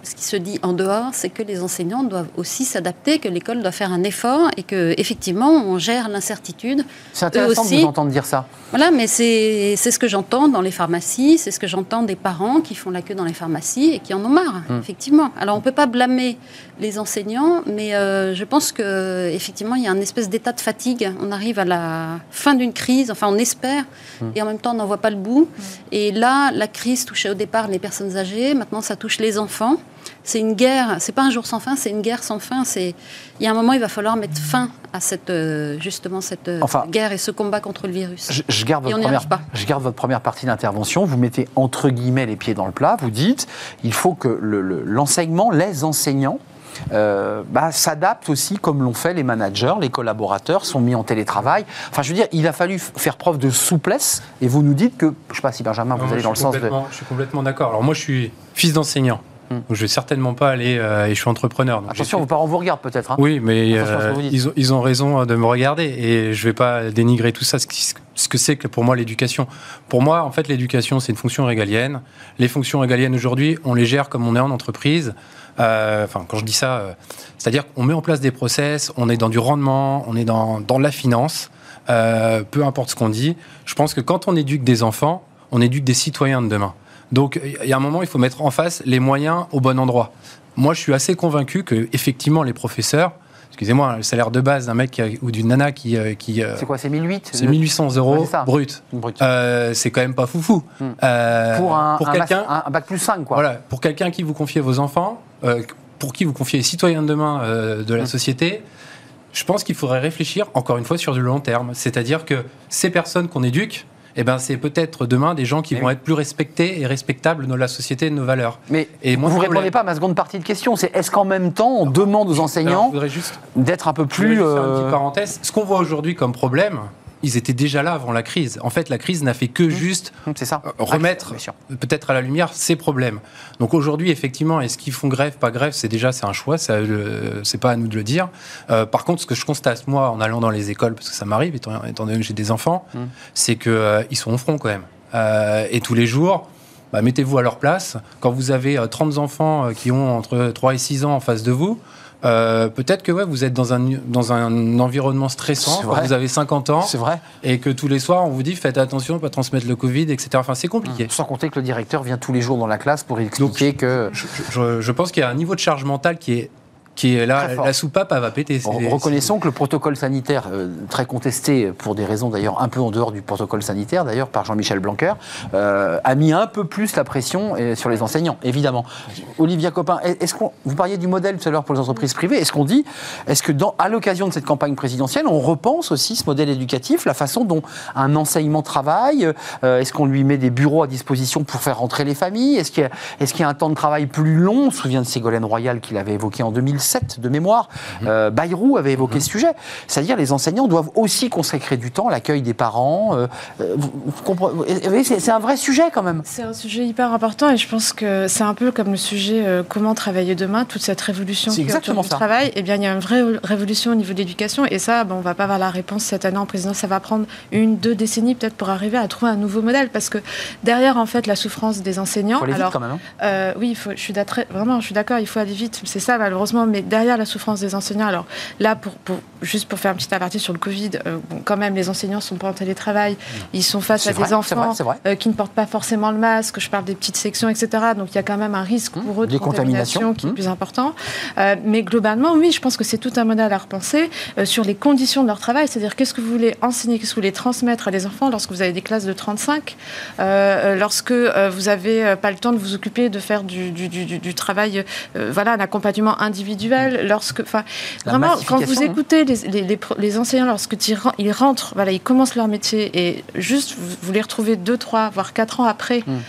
ce qui se dit en dehors, c'est que les enseignants doivent aussi s'adapter, que l'école doit faire un effort et que effectivement on gère l'incertitude. C'est intéressant de vous entendre dire ça. Voilà, mais c'est ce que j'entends dans les pharmacies, c'est ce que j'entends des parents qui font la queue dans les pharmacies et qui en ont marre, hmm. effectivement. Alors on ne peut pas blâmer les enseignants, mais euh, je pense que effectivement il y a une espèce d'état de fatigue. On arrive à la fin d'une crise, enfin on espère, hmm. et en même temps on n'en voit pas le bout. Hmm. Et là, la crise touchait au départ les personnes âgées, maintenant ça touche les enfants c'est une guerre, c'est pas un jour sans fin, c'est une guerre sans fin. C'est il y a un moment, il va falloir mettre fin à cette euh, justement cette euh, guerre et ce combat contre le virus. Je, garde, votre première, je garde votre première partie d'intervention. Vous mettez entre guillemets les pieds dans le plat. Vous dites, il faut que l'enseignement, les enseignants euh, bah, s'adaptent aussi comme l'ont fait les managers, les collaborateurs sont mis en télétravail. Enfin, je veux dire, il a fallu faire preuve de souplesse et vous nous dites que, je ne sais pas si Benjamin, vous allez dans le sens de... Je suis complètement d'accord. Alors moi, je suis fils d'enseignant. Hmm. je vais certainement pas aller euh, et je suis entrepreneur. Attention, vos parents vous regardent peut-être. Hein. oui, mais euh, ils, ont, ils, ont, raison de me regarder et je vais pas dénigrer tout ça, ce, ce que c'est que pour moi l'éducation. Pour moi, en fait, l'éducation, c'est une fonction régalienne. Les fonctions régaliennes aujourd'hui, on les gère comme on est en entreprise. Euh, enfin, quand je dis ça, c'est-à-dire qu'on met en place des process, on est dans du rendement, on est dans, dans la finance. euh, peu importe ce qu'on dit, je pense que quand on éduque des enfants, on éduque des citoyens de demain. Donc il y a un moment, il faut mettre en face les moyens au bon endroit. Moi, je suis assez convaincu que effectivement les professeurs, excusez-moi, le salaire de base d'un mec ou d'une nana qui... Euh, qui c'est quoi, c'est 1008 C'est 1800 euros brut. c'est quand même pas foufou. Hmm. pour un, pour quelqu'un, un, bac plus 5, quoi. Voilà, pour quelqu'un qui vous confie vos enfants, pour qui vous confiez les citoyens de demain de la hmm. société, je pense qu'il faudrait réfléchir, encore une fois, sur du long terme. C'est-à-dire que ces personnes qu'on éduque, eh ben, c'est peut-être demain des gens qui vont être plus respectés et respectables dans la société de nos valeurs. Mais et moi, vous ne répondez pas à ma seconde partie de question. C'est est-ce qu'en même temps, on demande aux enseignants d'être un peu plus. Juste euh... parenthèse. Ce qu'on voit aujourd'hui comme problème, ils étaient déjà là avant la crise. En fait, la crise n'a fait que mmh. juste mmh, ça. Euh, remettre peut-être à la lumière ces problèmes. Donc aujourd'hui, effectivement, est-ce qu'ils font grève, pas grève C'est déjà c'est un choix, ça, c'est pas à nous de le dire. Euh, par contre, ce que je constate moi en allant dans les écoles, parce que ça m'arrive étant, donné que j'ai des enfants, mmh. c'est qu'ils euh, sont au front quand même. et tous les jours, bah, mettez-vous à leur place. Quand vous avez 30 enfants qui ont entre 3 et 6 ans en face de vous, euh, peut-être que ouais, vous êtes dans un, dans un environnement stressant, vous avez 50 ans, vrai. et que tous les soirs on vous dit faites attention, pas transmettre le Covid, etc. Enfin, c'est compliqué. Sans compter que le directeur vient tous les jours dans la classe pour expliquer que. Je, je pense qu'il y a un niveau de charge mentale qui est qui est là, la soupape, elle va péter. Reconnaissons que le protocole sanitaire, euh, très contesté pour des raisons d'ailleurs un peu en dehors du protocole sanitaire, d'ailleurs par Jean-Michel Blanquer, euh, a mis un peu plus la pression euh, sur les enseignants, évidemment. Olivia Copin, est-ce qu'on, vous parliez du modèle tout à l'heure pour les entreprises privées, est-ce qu'on dit, est-ce que dans, à l'occasion de cette campagne présidentielle, on repense aussi ce modèle éducatif, la façon dont un enseignement travaille, est-ce qu'on lui met des bureaux à disposition pour faire rentrer les familles, est-ce qu'il y a, y un temps de travail plus long, on se souvient de Ségolène Royal qu'il avait évoqué en 2000 de mémoire. Mhm. Euh, Bayrou avait évoqué mhm. ce sujet. C'est-à-dire les enseignants doivent aussi consacrer du temps à l'accueil des parents. Euh, euh, c'est un vrai sujet quand même. C'est un sujet hyper important et je pense que c'est un peu comme le sujet comment travailler demain, toute cette révolution qui exactement du travail. Eh bien, il y a une vraie révolution au niveau de l'éducation et ça, bon, on va pas avoir la réponse cette année en président. Ça va prendre une, deux décennies peut-être pour arriver à trouver un nouveau modèle parce que derrière en fait la souffrance des enseignants. Faut aller vite quand même. Hein. oui, il faut, je suis vraiment, je suis d'accord, il faut aller vite. C'est ça malheureusement, mais derrière la souffrance des enseignants, alors là, pour, juste pour faire un petit aparté sur le Covid, euh, quand même, les enseignants ne sont pas en télétravail, ils sont face à des enfants euh, qui ne portent pas forcément le masque, je parle des petites sections, etc. Donc il y a quand même un risque mmh. pour eux de contamination qui est mmh. plus important. Euh, mais globalement, oui, je pense que c'est tout un modèle à repenser sur les conditions de leur travail, c'est-à-dire qu'est-ce que vous voulez enseigner, qu'est-ce que vous voulez transmettre à des enfants lorsque vous avez des classes de 35, lorsque vous n'avez pas le temps de vous occuper de faire du, du, du travail, voilà, un accompagnement individuel, lorsque, enfin, vraiment, quand vous écoutez les, les, enseignants lorsqu'ils ils rentrent, voilà, ils commencent leur métier et juste vous, les retrouvez deux, trois, voire quatre ans après. Hmm.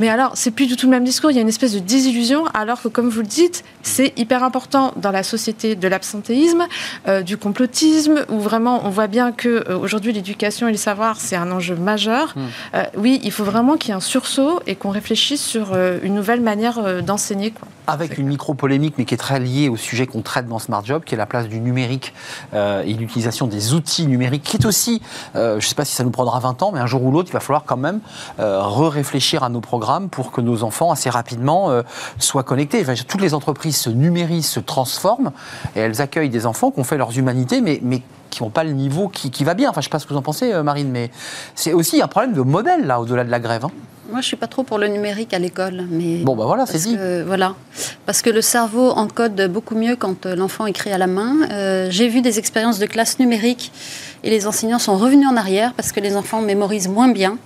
Mais alors, c'est plus du tout le même discours. Il y a une espèce de désillusion, alors que, comme vous le dites, c'est hyper important dans la société de l'absentéisme, euh, du complotisme, où vraiment on voit bien que euh, aujourd'hui l'éducation et le savoir c'est un enjeu majeur. Hmm. Euh, oui, il faut vraiment qu'il y ait un sursaut et qu'on réfléchisse sur une nouvelle manière d'enseigner. Avec une micro-polémique, mais qui est très liée au sujet qu'on traite dans Smart Job, qui est la place du numérique et l'utilisation des outils numériques, qui est aussi, je ne sais pas si ça nous prendra 20 ans, mais un jour ou l'autre, il va falloir quand même re-réfléchir à nos programmes pour que nos enfants assez rapidement euh, soient connectés. toutes les entreprises se numérisent, se transforment et elles accueillent des enfants qui ont fait leurs humanités, mais, qui n'ont pas le niveau qui, va bien. Enfin, je ne sais pas ce que vous en pensez, euh, Marine, mais c'est aussi un problème de modèle, là, au-delà de la grève. Hein. Moi, je suis pas trop pour le numérique à l'école, mais bon, bah voilà, c'est dit. voilà, parce que le cerveau encode beaucoup mieux quand euh, l'enfant écrit à la main. J'ai vu des expériences de classe numérique et les enseignants sont revenus en arrière parce que les enfants mémorisent moins bien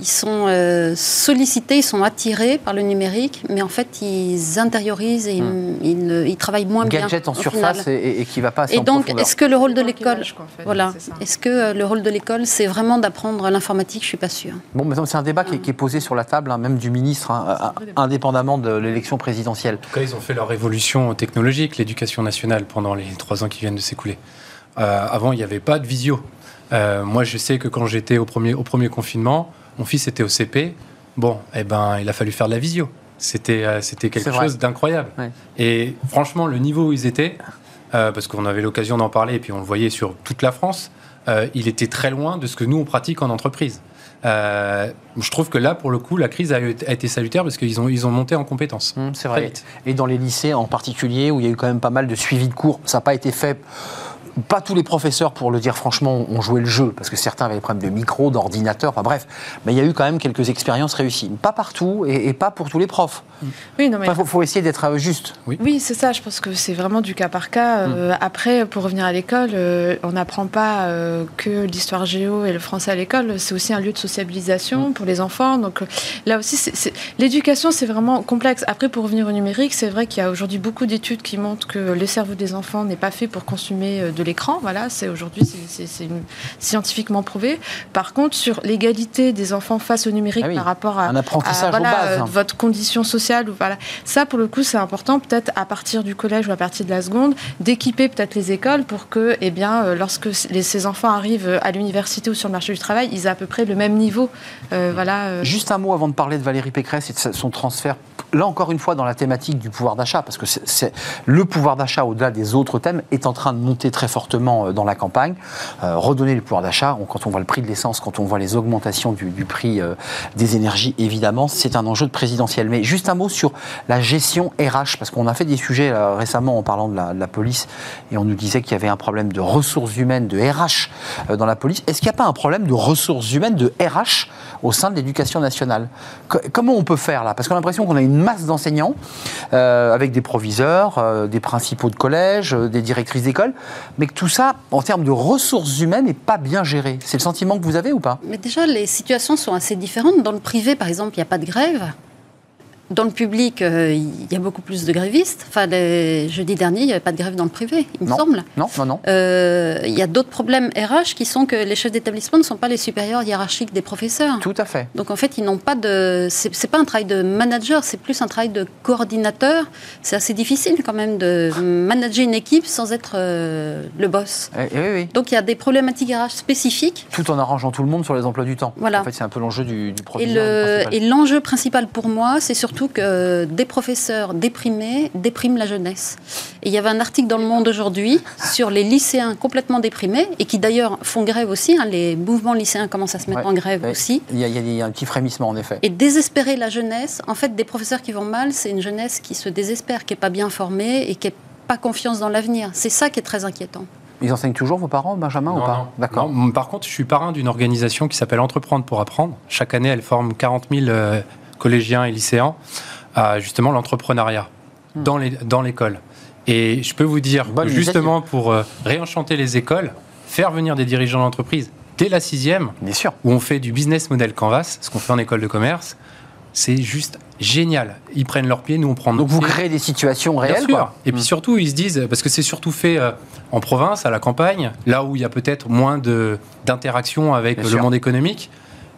ils sont euh, sollicités, ils sont attirés par le numérique, mais en fait, ils intériorisent et ils, hmm. travaillent moins bien. Gadget en surface et, qui ne va pas assez Et donc, est-ce que le rôle de l'école, voilà, est-ce que euh, le rôle de l'école, c'est vraiment d'apprendre l'informatique? Je suis pas sûre. Bon, mais c'est un débat qui, est, posé sur la table, hein, même du ministre, hein, indépendamment de l'élection présidentielle. En tout cas, ils ont fait leur révolution technologique, l'éducation nationale, pendant les trois ans qui viennent de s'écouler. Euh, avant, il n'y avait pas de visio. moi, je sais que quand j'étais au premier, au premier confinement, mon fils était au CP. Bon, eh ben, il a fallu faire de la visio. C'était, euh, c'était quelque chose d'incroyable. Et franchement, le niveau où ils étaient, euh, parce qu'on avait l'occasion d'en parler et puis on le voyait sur toute la France, euh, il était très loin de ce que nous on pratique en entreprise. Je trouve que là, pour le coup, la crise a, été salutaire parce qu'ils ont, ils ont monté en compétences. Mmh, c'est vrai. Et dans les lycées en particulier, où il y a eu quand même pas mal de suivi de cours, ça n'a pas été fait pas tous les professeurs, pour le dire franchement, ont joué le jeu, parce que certains avaient des problèmes de micro, d'ordinateur, enfin bref. Mais il y a eu quand même quelques expériences réussies. Pas partout et, pas pour tous les profs. Oui, non, mais. Il faut, essayer d'être euh, juste. Oui, c'est ça. Je pense que c'est vraiment du cas par cas. Euh, mm. Après, pour revenir à l'école, euh, on n'apprend pas que l'histoire géo et le français à l'école. C'est aussi un lieu de sociabilisation mm. pour les enfants. Donc là aussi, l'éducation, c'est vraiment complexe. Après, pour revenir au numérique, c'est vrai qu'il y a aujourd'hui beaucoup d'études qui montrent que le cerveau des enfants n'est pas fait pour consommer de l'écran. Voilà, c'est aujourd'hui, c'est scientifiquement prouvé. Par contre, sur l'égalité des enfants face au numérique ah par rapport à, un apprentissage à, votre condition sociale, ou voilà, ça pour le coup, c'est important peut-être à partir du collège ou à partir de la seconde d'équiper peut-être les écoles pour que, eh bien, euh, lorsque ces enfants arrivent à l'université ou sur le marché du travail, ils aient à peu près le même niveau. Euh, voilà. Euh. Juste un mot avant de parler de Valérie Pécresse et de son transfert là encore une fois dans la thématique du pouvoir d'achat, parce que c'est le pouvoir d'achat au-delà des autres thèmes est en train de monter très fortement euh, dans la campagne. Euh, redonner le pouvoir d'achat, quand on voit le prix de l'essence, quand on voit les augmentations du, prix euh, des énergies, évidemment, c'est un enjeu de présidentiel. Mais juste un mot sur la gestion RH, parce qu'on a fait des sujets récemment en parlant de la, police, et on nous disait qu'il y avait un problème de ressources humaines, de RH dans la police. Est-ce qu'il n'y a pas un problème de ressources humaines, de RH au sein de l'éducation nationale? Comment on peut faire là? Parce qu'on a l'impression qu'on a une masse d'enseignants, avec des proviseurs, des principaux de collège, des directrices d'école, mais que tout ça, en termes de ressources humaines, n'est pas bien géré. C'est le sentiment que vous avez ou pas? Mais déjà, les situations sont assez différentes. Dans le privé, par exemple, il n'y a pas de grève. Dans le public, euh, il y a beaucoup plus de grévistes. Enfin, les... jeudi dernier, il n'y avait pas de grève dans le privé, il me semble. Non, non, non. Euh, il y a d'autres problèmes RH qui sont que les chefs d'établissement ne sont pas les supérieurs hiérarchiques des professeurs. Tout à fait. Donc en fait, ils n'ont pas de. C'est pas un travail de manager, c'est plus un travail de coordinateur. C'est assez difficile quand même de manager une équipe sans être euh, le boss. Eh, eh oui, oui. Donc il y a des problématiques RH spécifiques. Tout en arrangeant tout le monde sur les emplois du temps. Voilà. En fait, c'est un peu l'enjeu du, du. Et l'enjeu principal pour moi, c'est surtout que des professeurs déprimés dépriment la jeunesse. Et il y avait un article dans Le Monde aujourd'hui sur les lycéens complètement déprimés et qui d'ailleurs font grève aussi. Hein. les mouvements lycéens commencent à se mettre en grève aussi. Il y, a, un petit frémissement en effet. Et désespérer la jeunesse, en fait, des professeurs qui vont mal, c'est une jeunesse qui se désespère, qui n'est pas bien formée et qui n'a pas confiance dans l'avenir. C'est ça qui est très inquiétant. Ils enseignent toujours vos parents, Benjamin, ou pas D'accord. Par contre, je suis parrain d'une organisation qui s'appelle Entreprendre pour apprendre. Chaque année, elle forme 40 000 euh, collégiens et lycéens à justement l'entrepreneuriat hmm. dans l'école. Et je peux vous dire, justement, pour euh, réenchanter les écoles, faire venir des dirigeants d'entreprise dès la sixième, Bien sûr. où on fait du business model Canvas, ce qu'on fait en école de commerce, c'est juste génial. Ils prennent leurs pieds, nous on prend Donc vous créez des situations réelles, Quoi. Et puis hmm. surtout, ils se disent, parce que c'est surtout fait euh, en province, à la campagne, là où il y a peut-être moins d'interaction avec le monde économique.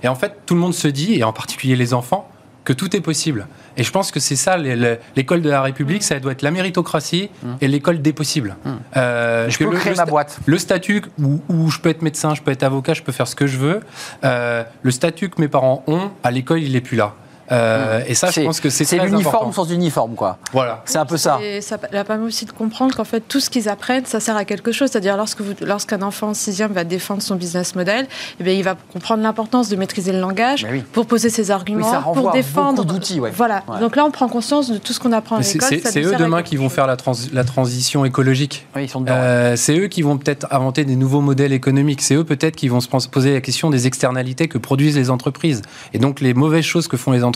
Et en fait, tout le monde se dit, et en particulier les enfants, que tout est possible. Et je pense que c'est ça, l'école de la République, ça doit être la méritocratie et l'école des possibles. Euh, je peux le, créer ma boîte. Le statut où, je peux être médecin, je peux être avocat, je peux faire ce que je veux, euh, le statut que mes parents ont, à l'école, il n'est plus là. Euh, et ça, je pense que c'est C'est l'uniforme sans uniforme, quoi. Voilà. C'est un peu ça. Ça a permis aussi de comprendre qu'en fait, tout ce qu'ils apprennent, ça sert à quelque chose. C'est-à-dire, lorsque lorsqu'un enfant en sixième va défendre son business model, eh bien, il va comprendre l'importance de maîtriser le langage pour poser ses arguments, pour défendre. d'outils, Voilà. Donc là, on prend conscience de tout ce qu'on apprend à l'école. C'est eux demain qui vont faire la, la transition écologique. Oui, ils sont euh, c'est eux qui vont peut-être inventer des nouveaux modèles économiques. C'est eux peut-être qui vont se poser la question des externalités que produisent les entreprises. Et donc, les mauvaises choses que font les entreprises,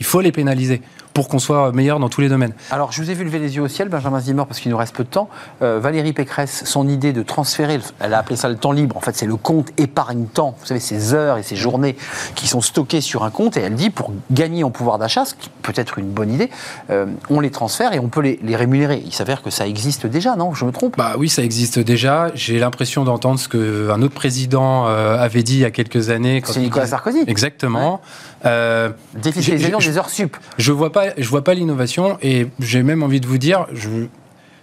il faut les pénaliser pour qu'on soit meilleur dans tous les domaines. Alors, je vous ai vu lever les yeux au ciel, Benjamin Zimmer, parce qu'il nous reste peu de temps. Euh, Valérie Pécresse, son idée de transférer, elle a appelé ça le temps libre, en fait, c'est le compte épargne-temps. Vous savez, ces heures et ces journées qui sont stockées sur un compte, et elle dit, pour gagner en pouvoir d'achat, ce qui peut être une bonne idée, euh, on les transfère et on peut les, rémunérer. Il s'avère que ça existe déjà, non? Je me trompe? Bah oui, ça existe déjà. J'ai l'impression d'entendre ce qu'un autre président euh, avait dit il y a quelques années. C'est Nicolas Sarkozy. Exactement. Euh, Défiscalisation des heures sup. Je vois pas, je vois pas l'innovation et j'ai même envie de vous dire, je,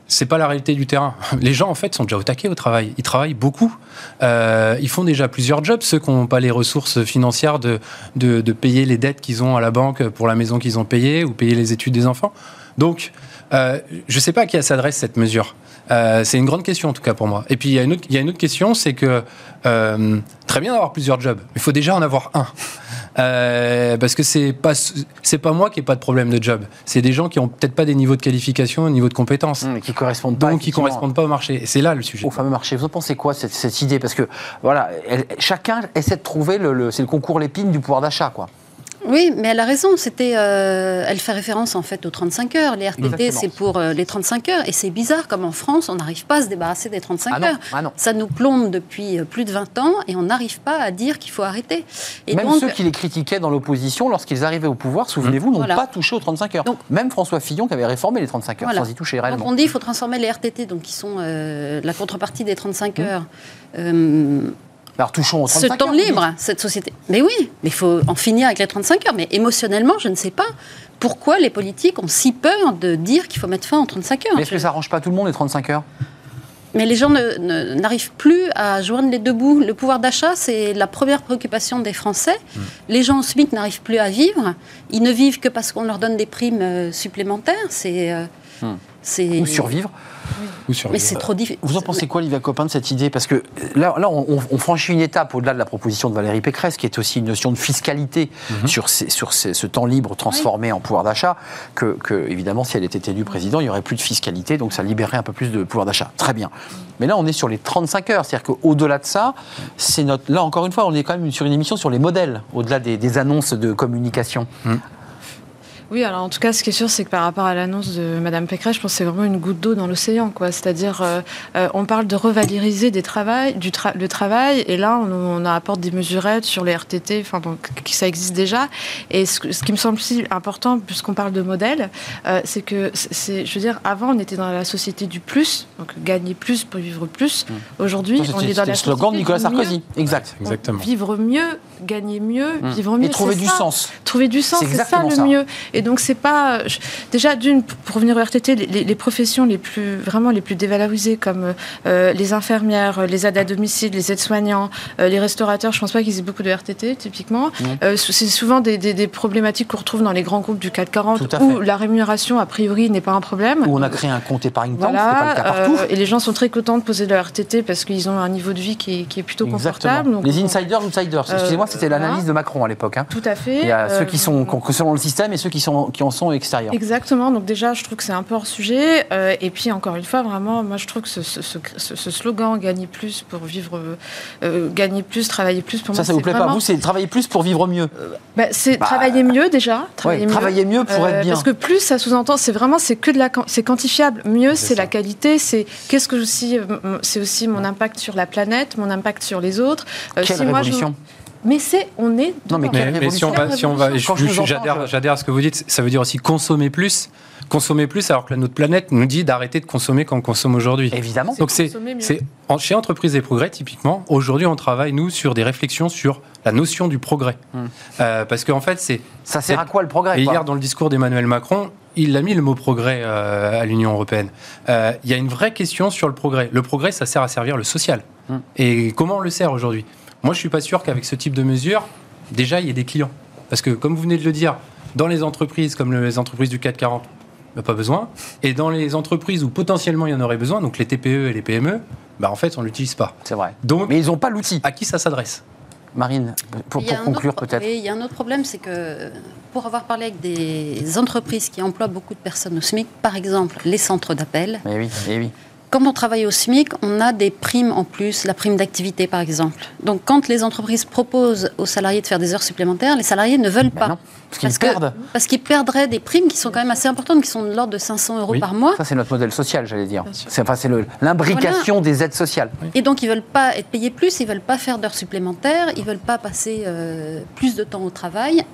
c'est pas la réalité du terrain. Les gens, en fait, sont déjà au taquet au travail. Ils travaillent beaucoup. Euh, ils font déjà plusieurs jobs. Ceux qui n'ont pas les ressources financières de, de, de payer les dettes qu'ils ont à la banque pour la maison qu'ils ont payée ou payer les études des enfants. Donc, euh, je ne sais pas à qui s'adresse cette mesure. Euh, c'est une grande question en tout cas pour moi. Et puis il y a une autre, il y a une autre question, c'est que euh, très bien d'avoir plusieurs jobs, mais il faut déjà en avoir un. Euh, parce que c'est pas c'est pas moi qui ai pas de problème de job. C'est des gens qui ont peut-être pas des niveaux de qualification, niveau de compétences, Mmh, qui correspondent pas. donc qui correspondent pas au marché. Et c'est là le sujet. au fameux marché. Vous en pensez quoi cette, cette idée? Parce que voilà, elle- chacun essaie de trouver le, le- c'est le concours l'épine du pouvoir d'achat, quoi. Oui, mais elle a raison. C'était, euh, elle fait référence en fait aux 35 heures. Les RTT, c'est pour euh, les 35 heures. Et c'est bizarre comme en France, on n'arrive pas à se débarrasser des 35 Ah non, heures. ah non. Ça nous plombe depuis euh, plus de 20 ans et on n'arrive pas à dire qu'il faut arrêter. Et Même donc, ceux qui les critiquaient dans l'opposition, lorsqu'ils arrivaient au pouvoir, souvenez-vous, n'ont Voilà. pas touché aux 35 heures. Donc- Même François Fillon qui avait réformé les 35 heures Voilà. sans y toucher donc réellement. on dit qu'il faut transformer les RTT, donc qui sont euh, la contrepartie des 35 Mmh. heures. Alors touchons aux 35 ce temps heures. libre, cette société. Mais oui, mais il faut en finir avec les 35 heures. Mais émotionnellement, je ne sais pas pourquoi les politiques ont si peur de dire qu'il faut mettre fin aux 35 heures. Mais est-ce que ça arrange pas tout le monde les 35 heures? Mais les gens n'arrivent plus à joindre les deux bouts. Le pouvoir d'achat, c'est la première préoccupation des Français. Mmh. Les gens au SMIC n'arrivent plus à vivre. Ils ne vivent que parce qu'on leur donne des primes euh, supplémentaires. C'est. euh, Hmm. C'est- Ou survivre Ou Mais c'est trop difficile. Vous en pensez quoi, Olivia Copin, de cette idée Parce que là, là on, franchit une étape au-delà de la proposition de Valérie Pécresse, qui est aussi une notion de fiscalité Mhm. sur, ces- sur ces- ce temps libre transformé en pouvoir d'achat, que, que, évidemment, si elle était élue président, il n'y aurait plus de fiscalité, donc ça libérerait un peu plus de pouvoir d'achat. Très bien. Mais là, on est sur les 35 heures, c'est-à-dire qu'au-delà de ça, c'est notre... là, encore une fois, on est quand même sur une émission sur les modèles, au-delà des, des annonces de communication. Oui, alors en tout cas, ce qui est sûr, c'est que par rapport à l'annonce de Madame Pécresse, je pense que c'est vraiment une goutte d'eau dans l'océan, quoi. C'est-à-dire, euh, euh, on parle de revaloriser des travail, du tra- le travail, et là, on, on apporte des mesurettes sur les RTT, enfin, donc, ça existe déjà. Et ce, qui me semble aussi important, puisqu'on parle de modèle, euh, c'est que, c'est- je veux dire, avant, on était dans la société du plus, donc gagner plus pour vivre plus. Aujourd'hui, Ça, on est dans la le slogan de société Nicolas du mieux. Sarkozy. Exact. Exactement. Vivre mieux, gagner mieux, Hum. vivre mieux. Et trouver du ça. sens. Trouver du sens, C'est ça exactement le ça. mieux. Et donc c'est pas déjà d'une pour revenir au RTT, les, professions les plus vraiment les plus dévalorisées comme euh, les infirmières, les aides à domicile, les aides-soignants, euh, les restaurateurs. Je pense pas qu'ils aient beaucoup de RTT typiquement. Euh, c'est souvent des, des- des problématiques qu'on retrouve dans les grands groupes du CAC 40 Tout à où la rémunération a priori n'est pas un problème. Où on a créé un compte épargne-temps, Voilà, c'était pas le cas partout. et les gens sont très contents de poser leur RTT parce qu'ils ont un niveau de vie qui est, qui est plutôt confortable. Donc, les insiders, outsiders. Excusez-moi, c'était voilà. l'analyse de Macron à l'époque. hein. Tout à fait. Il y a ceux qui sont sont dans le système et ceux qui, sont, qui en sont extérieurs. Exactement, donc déjà je trouve que c'est un peu hors sujet. Euh, et puis encore une fois, vraiment, moi je trouve que ce, ce- ce- ce- ce slogan gagner plus pour vivre, euh, gagner plus, travailler plus, pour Ça, moi ça vous plaît pas vraiment- Vous, c'est travailler plus pour vivre mieux. Bah, C'est Bah, travailler mieux déjà. Travailler ouais, travailler mieux pour être bien. Parce que plus ça sous-entend, c'est vraiment c'est que de la, c'est quantifiable. Mieux, c'est la qualité. C'est qu'est-ce que aussi, euh, c'est aussi mon impact sur la planète, mon impact sur les autres. Euh, Quelle si moi, je- révolution Mais c'est, on est. Non, mais Mais, mais si on va, si on va, Quand j'adhère, à ce que vous dites. Ça veut dire aussi consommer plus, consommer plus, alors que notre planète nous dit d'arrêter de consommer comme on consomme aujourd'hui. Évidemment. Donc c'est, en- chez Entreprises et Progrès typiquement. Aujourd'hui, on travaille nous sur des réflexions sur la notion du progrès, Hmm. Euh, parce qu'en fait, c'est Ça sert à quoi le progrès et quoi hier, dans le discours d'Emmanuel Macron, il a mis le mot progrès euh, à l'Union européenne. Euh, Il y a une vraie question sur le progrès. Le progrès, ça sert à servir le social. Hmm. Et comment on le sert aujourd'hui? Moi, je suis pas sûr qu'avec ce type de mesures, déjà, il y ait des clients. Parce que, comme vous venez de le dire, dans les entreprises comme les entreprises du CAC 40, il n'y a pas besoin. Et dans les entreprises où potentiellement il y en aurait besoin, donc les TPE et les PME, bah, en fait, on ne l'utilise pas. C'est vrai. Donc, Mais ils n'ont pas l'outil. à qui ça s'adresse? Marine, pour, conclure peut-être. il y a un autre problème, c'est que pour avoir parlé avec des entreprises qui emploient beaucoup de personnes au SMIC, par exemple les centres d'appel, Mais oui, oui. Quand on travaille au SMIC, on a des primes en plus, la prime d'activité par exemple. Donc quand les entreprises proposent aux salariés de faire des heures supplémentaires, les salariés ne veulent Ben pas. non, parce qu'ils Parce perdent. Parce qu'ils perdraient des primes qui sont quand même assez importantes, qui sont de l'ordre de 500 euros Oui. par mois. Ça, c'est notre modèle social, j'allais dire. C'est enfin, c'est le- l'imbrication des aides sociales. Et donc ils veulent pas être payés plus, ils veulent pas faire d'heures supplémentaires, ils veulent pas passer euh, plus de temps au travail,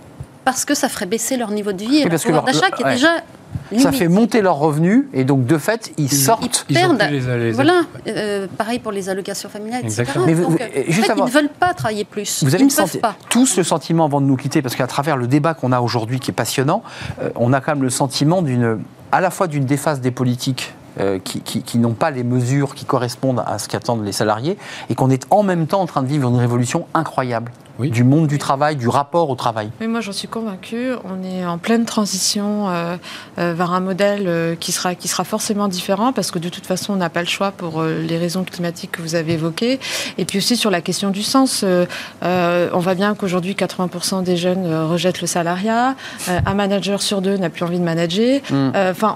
parce que ça ferait baisser leur niveau de vie et Oui, leur parce que pouvoir leur- d'achat qui est ouais. déjà Ça fait monter leurs revenus et donc de fait, ils sortent. Ils perdent. plus les- les- Voilà, euh, pareil pour les allocations familiales, etc. Exactement. Mais vous- Donc, vous- euh, juste en fait, avant- ils ne veulent pas travailler plus. Vous avez ils le ne peuvent senti- pas. tous le sentiment avant de nous quitter, parce qu'à travers le débat qu'on a aujourd'hui qui est passionnant, euh, on a quand même le sentiment d'une, à la fois d'une déphase des politiques euh, qui, qui- qui n'ont pas les mesures qui correspondent à ce qu'attendent les salariés, et qu'on est en même temps en train de vivre une révolution incroyable. Du monde du travail, du rapport au travail Oui, moi j'en suis convaincue. On est en pleine transition euh, euh, vers un modèle euh, qui, sera, qui sera forcément différent parce que de toute façon on n'a pas le choix pour les raisons climatiques que vous avez évoquées. Et puis aussi sur la question du sens, on voit bien qu'aujourd'hui 80% des jeunes rejettent le salariat, un manager sur deux n'a plus envie de manager. Mm. Enfin,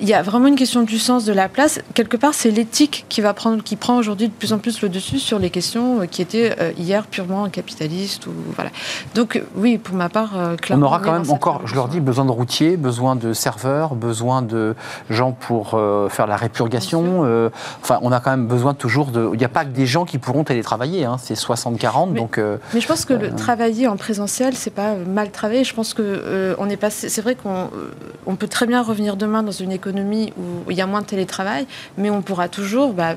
il y a vraiment une question du sens de la place. Quelque part, c'est l'éthique qui, va prendre, qui prend aujourd'hui de plus en plus le dessus sur les questions qui étaient hier purement capitalistes. Ou, voilà. Donc oui, pour ma part, clairement. On aura quand même encore, je leur dis, besoin de routiers, besoin de serveurs, besoin de gens pour euh, faire la répurgation. Euh, enfin, on a quand même besoin toujours de. Il n'y a pas que des gens qui pourront télétravailler. Hein, c'est 60-40. Donc. Euh, mais je pense que le travailler en présentiel, c'est pas mal travailler. Je pense que on est passé. C'est vrai qu'on on peut très bien revenir demain dans une économie où il y a moins de télétravail, mais on pourra toujours bah,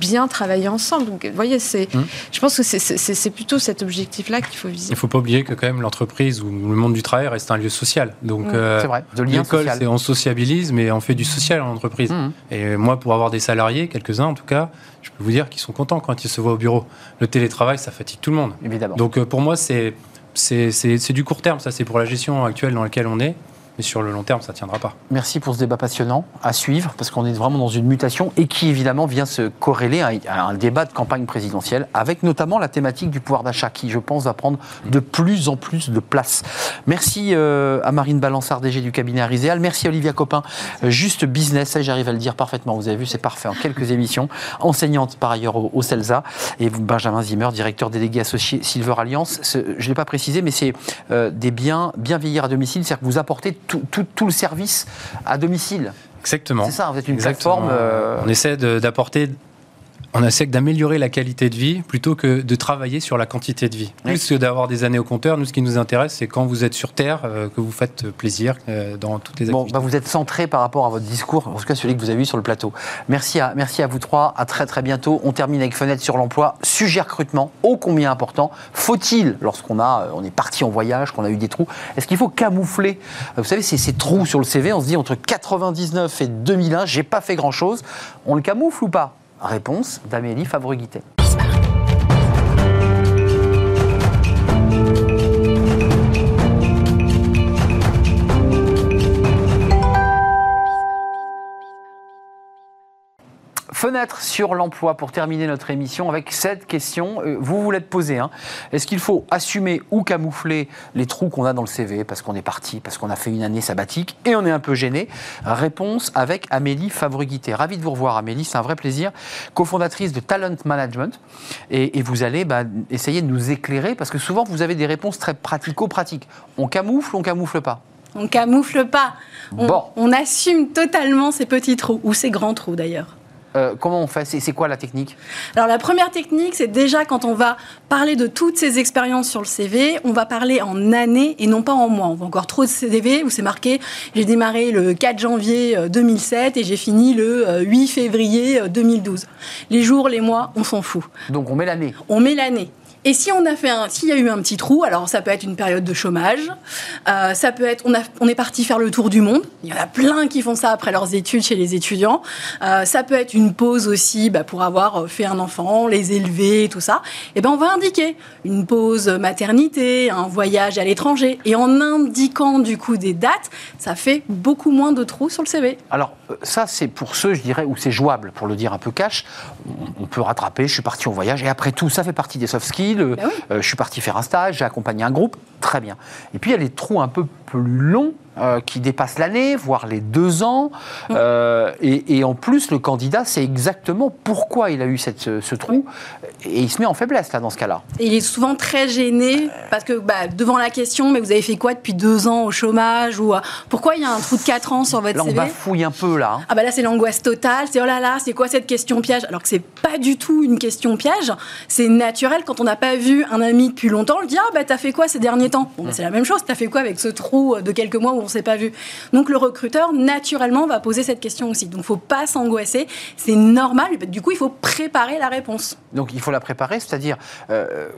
bien travailler ensemble. Donc, vous voyez, c'est. Hum. Je pense que c'est plutôt cet objectif-là qu'il faut viser. Il ne faut pas oublier que quand même l'entreprise ou le monde du travail reste un lieu social. Donc, mmh. c'est vrai, de l'école, c'est on sociabilise, mais on fait du social en entreprise. Mmh. Et moi, pour avoir des salariés, quelques-uns en tout cas, je peux vous dire qu'ils sont contents quand ils se voient au bureau. Le télétravail, ça fatigue tout le monde. Évidemment. Donc, euh, pour moi, c'est c'est du court terme. Ça, c'est pour la gestion actuelle dans laquelle on est mais sur le long terme, ça ne tiendra pas. Merci pour ce débat passionnant à suivre, parce qu'on est vraiment dans une mutation et qui évidemment vient se corréler à un débat de campagne présidentielle, avec notamment la thématique du pouvoir d'achat, qui je pense va prendre de plus en plus de place. Merci euh, à Marine Balançard, DG du cabinet Ariséal. Merci à Olivia Copin, euh, juste business, j'arrive à le dire parfaitement, vous avez vu, c'est parfait en quelques émissions. Enseignante par ailleurs au, CELSA, et Benjamin Zimmer, directeur délégué associé Silver Alliance. Je ne l'ai pas précisé, mais c'est euh, des biens bien vieillir à domicile, c'est-à-dire que vous apportez tout, le service à domicile. Exactement. C'est ça, vous êtes une plateforme. Euh, On essaie d'apporter on essaie d'améliorer la qualité de vie plutôt que de travailler sur la quantité de vie. Plus que d'avoir des années au compteur, nous, ce qui nous intéresse, c'est quand vous êtes sur Terre, euh, que vous faites plaisir euh, dans toutes les activités. Bon, bah vous êtes centré par rapport à votre discours, en tout cas celui que vous avez eu sur le plateau. Merci à, merci à vous trois, à très très bientôt. On termine avec Fenêtre sur l'emploi. Sujet recrutement, ô combien important. Faut-il, lorsqu'on a, on est parti en voyage, qu'on a eu des trous, est-ce qu'il faut camoufler Vous savez, c'est ces trous sur le CV, on se dit entre 99 et 2001, j'ai pas fait grand-chose. On le camoufle ou pas? Réponse d'Amélie Favreguité. Fenêtre sur l'emploi pour terminer notre émission avec cette question. Euh, vous vous l'êtes posée. Hein. Est-ce qu'il faut assumer ou camoufler les trous qu'on a dans le CV parce qu'on est parti, parce qu'on a fait une année sabbatique et on est un peu gêné? Réponse avec Amélie Fabriguité. Ravi de vous revoir Amélie, c'est un vrai plaisir. Cofondatrice de Talent Management. Et, vous allez bah, essayer de nous éclairer parce que souvent vous avez des réponses très pratico-pratiques. On camoufle ou on camoufle pas? On camoufle pas. bon. on assume totalement ces petits trous, ou ces grands trous d'ailleurs. Euh, comment on fait? C'est quoi la technique? Alors la première technique, c'est déjà quand on va parler de toutes ces expériences sur le CV, on va parler en années et non pas en mois. On voit encore trop de CV où c'est marqué j'ai démarré le 4 janvier 2007 euh, et j'ai fini le 8 euh, février 2012. Les jours, les mois, on s'en fout. Donc on met l'année. On met l'année. Et si on a fait un, s'il y a eu un petit trou, alors ça peut être une période de chômage, euh, ça peut être, on, a, on est parti faire le tour du monde. Il y en a plein qui font ça après leurs études chez les étudiants. Euh, ça peut être une pause aussi bah, pour avoir euh, fait un enfant, les élever, tout ça. Et ben on va indiquer une pause maternité, un voyage à l'étranger, et en indiquant du coup des dates, ça fait beaucoup moins de trous sur le CV. Alors ça c'est pour ceux, je dirais, où c'est jouable, pour le dire un peu cash. On peut rattraper. Je suis parti en voyage et après tout, ça fait partie des soft skills bah euh, je suis parti faire un stage, j'ai accompagné un groupe, très bien. Et puis il y a les trous un peu plus longs euh, qui dépassent l'année, voire les deux ans. Mm. Euh, et, en plus, le candidat sait exactement pourquoi il a eu cette, ce trou. Et il se met en faiblesse, là, dans ce cas-là. Et il est souvent très gêné parce que bah, devant la question, mais vous avez fait quoi depuis deux ans au chômage Ou pourquoi il y a un trou de quatre ans sur votre là, CV Là, on bafouille un peu, là. Ah bah là, c'est l'angoisse totale. C'est oh là là, c'est quoi cette question piège? Alors que c'est pas du tout une question piège. C'est naturel quand on n'a pas vu un ami depuis longtemps. On le dit ah bah t'as fait quoi ces derniers temps? Bon, bah, C'est la même chose. T'as fait quoi avec ce trou de quelques mois où on s'est pas vu. Donc le recruteur, naturellement, va poser cette question aussi. Donc il ne faut pas s'angoisser, c'est normal. Du coup, il faut préparer la réponse. Donc il faut la préparer, c'est-à-dire, euh,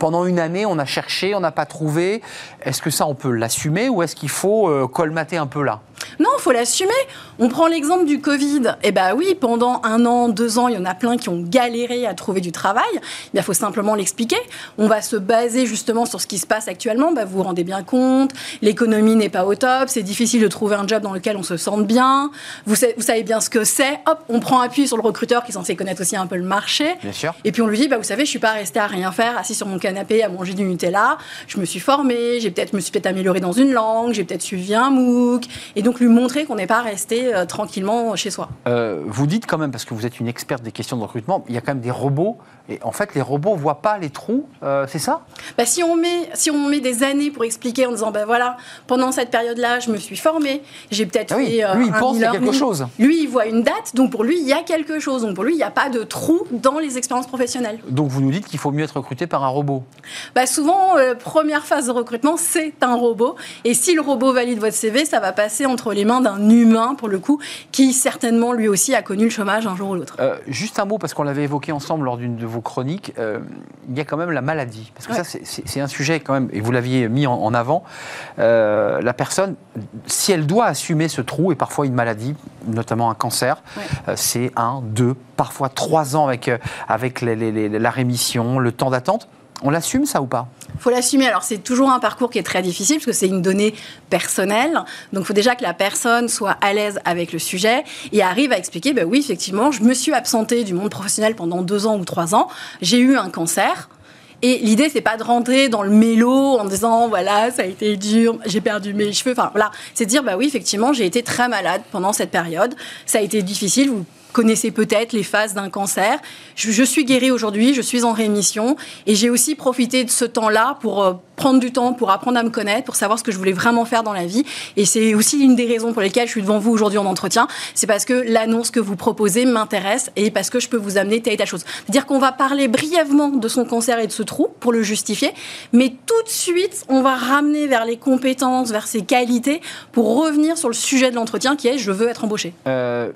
pendant une année, on a cherché, on n'a pas trouvé. Est-ce que ça, on peut l'assumer ou est-ce qu'il faut euh, colmater un peu là? Non, il faut l'assumer. On prend l'exemple du Covid. Eh bien oui, pendant un an, deux ans, il y en a plein qui ont galéré à trouver du travail. Il faut simplement l'expliquer. On va se baser justement sur ce qui se passe actuellement. Bah, vous vous rendez bien compte, l'économie n'est pas au top, c'est difficile de trouver un job dans lequel on se sente bien. Vous savez, vous savez bien ce que c'est. Hop, on prend appui sur le recruteur qui est censé connaître aussi un peu le marché. Bien sûr. Et puis on lui dit, bah, vous savez, je suis pas resté à rien faire, assis sur mon canapé à manger du Nutella. Je me suis formé, j'ai peut-être, me suis peut-être amélioré dans une langue, j'ai peut-être suivi un MOOC. Et donc lui montrer qu'on n'est pas resté euh, tranquillement chez soi. Euh, vous dites quand même, parce que vous êtes une experte des questions de recrutement, il y a quand même des robots. Et en fait, les robots voient pas les trous, euh, c'est ça? Bah, si, on met, si on met des années pour expliquer en disant, ben voilà, pendant cette période-là, je me suis formé, j'ai peut-être Ah oui, fait. euh, lui, il un pense qu'il y a quelque chose. Lui, il voit une date, donc pour lui, il y a quelque chose. Donc pour lui, il n'y a pas de trou dans les expériences professionnelles. Donc vous nous dites qu'il faut mieux être recruté par un robot. Bah, souvent, euh, première phase de recrutement, c'est un robot. Et si le robot valide votre CV, ça va passer entre les mains d'un humain, pour le coup, qui certainement, lui aussi, a connu le chômage un jour ou l'autre. Juste un mot, parce qu'on l'avait évoqué ensemble lors d'une de vos chroniques, euh, il y a quand même la maladie. Parce que Ouais. ça, c'est- un sujet quand même, et vous l'aviez mis en, en avant. Euh, la personne, si elle doit assumer ce trou, et parfois une maladie, notamment un cancer, Ouais. euh, c'est un, deux, parfois trois ans avec, avec les- les- les- la rémission, le temps d'attente. On l'assume ça ou pas? Faut l'assumer. Alors, c'est toujours un parcours qui est très difficile parce que c'est une donnée personnelle. Donc, il faut déjà que la personne soit à l'aise avec le sujet et arrive à expliquer ben oui, effectivement, je me suis absentée du monde professionnel pendant deux ans ou trois ans. J'ai eu un cancer. Et l'idée, c'est pas de rentrer dans le mélo en disant voilà, ça a été dur, j'ai perdu mes cheveux. Enfin, voilà. C'est de dire bah oui, effectivement, j'ai été très malade pendant cette période. Ça a été difficile. Vous connaissez peut-être les phases d'un cancer. Je, suis guérie aujourd'hui, je suis en rémission et j'ai aussi profité de ce temps-là pour euh, prendre du temps, pour apprendre à me connaître, pour savoir ce que je voulais vraiment faire dans la vie. Et c'est aussi une des raisons pour lesquelles je suis devant vous aujourd'hui en entretien. C'est parce que l'annonce que vous proposez m'intéresse et parce que je peux vous amener telle et telle chose. C'est-à-dire qu'on va parler brièvement de son cancer et de ce trou pour le justifier, mais tout de suite, on va ramener vers les compétences, vers ses qualités pour revenir sur le sujet de l'entretien qui est je veux être embauché. Euh,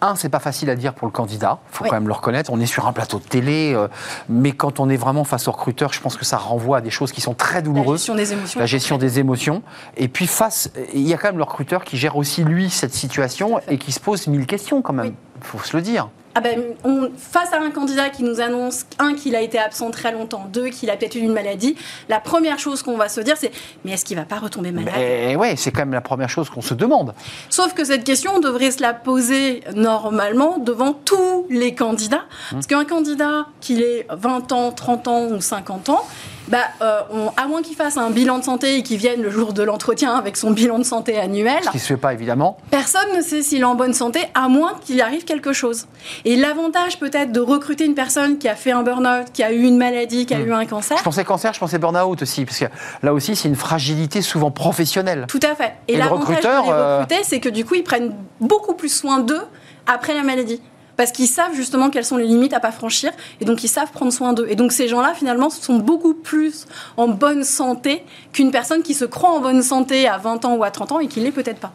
un, c'est pas facile à dire pour le candidat, il faut Oui. quand même le reconnaître. On est sur un plateau de télé, euh, mais quand on est vraiment face au recruteur, je pense que ça renvoie à des choses qui sont très La douloureuses. gestion des émotions. La gestion des émotions. Et puis face, il y a quand même le recruteur qui gère aussi lui cette situation et qui se pose mille questions quand même. Oui. Il faut se le dire. Ah ben, on- face à un candidat qui nous annonce, un, qu'il a été absent très longtemps, deux, qu'il a peut-être eu une maladie, la première chose qu'on va se dire, c'est mais est-ce qu'il va pas retomber malade? Et ouais, c'est quand même la première chose qu'on se demande. Sauf que cette question, on devrait se la poser normalement devant tous les candidats. Parce qu'un candidat, qu'il ait 20 ans, 30 ans ou 50 ans, bah, euh, on- à moins qu'il fasse un bilan de santé et qu'il vienne le jour de l'entretien avec son bilan de santé annuel, Ce qui se fait pas évidemment. Personne ne sait s'il est en bonne santé, à moins qu'il arrive quelque chose. Et l'avantage peut-être de recruter une personne qui a fait un burn-out, qui a eu une maladie, qui a eu un cancer, Je pensais cancer, je pensais burn-out aussi, parce que là aussi, c'est une fragilité souvent professionnelle. tout à fait. Et Et, le l'avantage de les euh, recruter, c'est que du coup, ils prennent beaucoup plus soin d'eux après la maladie. Parce qu'ils savent justement quelles sont les limites à pas franchir, et donc ils savent prendre soin d'eux. Et donc ces gens-là, finalement, sont beaucoup plus en bonne santé qu'une personne qui se croit en bonne santé à 20 ans ou à 30 ans et qui l'est peut-être pas.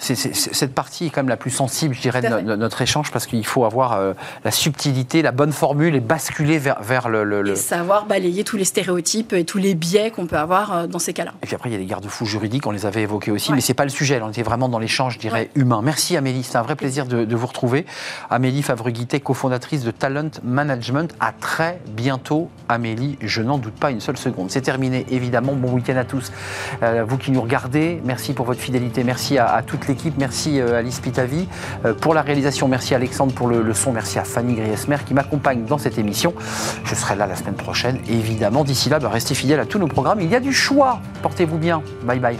Cette partie est quand même la plus sensible, je dirais, de no- notre échange, parce qu'il faut avoir euh, la subtilité, la bonne formule et basculer vers, vers le, le- le- Et savoir balayer tous les stéréotypes et tous les biais qu'on peut avoir euh, dans ces cas-là. Et puis après, il y a les garde-fous juridiques, on les avait évoqués aussi, Ouais. mais c'est pas le sujet. Là, on était vraiment dans l'échange, je dirais, humain. Merci Amélie, c'est un vrai plaisir de, de vous retrouver. Amélie Favreguité, cofondatrice de Talent Management. À très bientôt, Amélie, je n'en doute pas une seule seconde. C'est terminé, évidemment. Bon week-end à tous. Euh, vous qui nous regardez, merci pour votre fidélité. Merci à, à toute l'équipe. Merci euh, Alice Pitavi euh, pour la réalisation. Merci Alexandre pour le, son. Merci à Fanny Griesmer qui m'accompagne dans cette émission. Je serai là la semaine prochaine. Et évidemment, d'ici là, bah, restez fidèles à tous nos programmes. Il y a du choix. Portez-vous bien. Bye bye.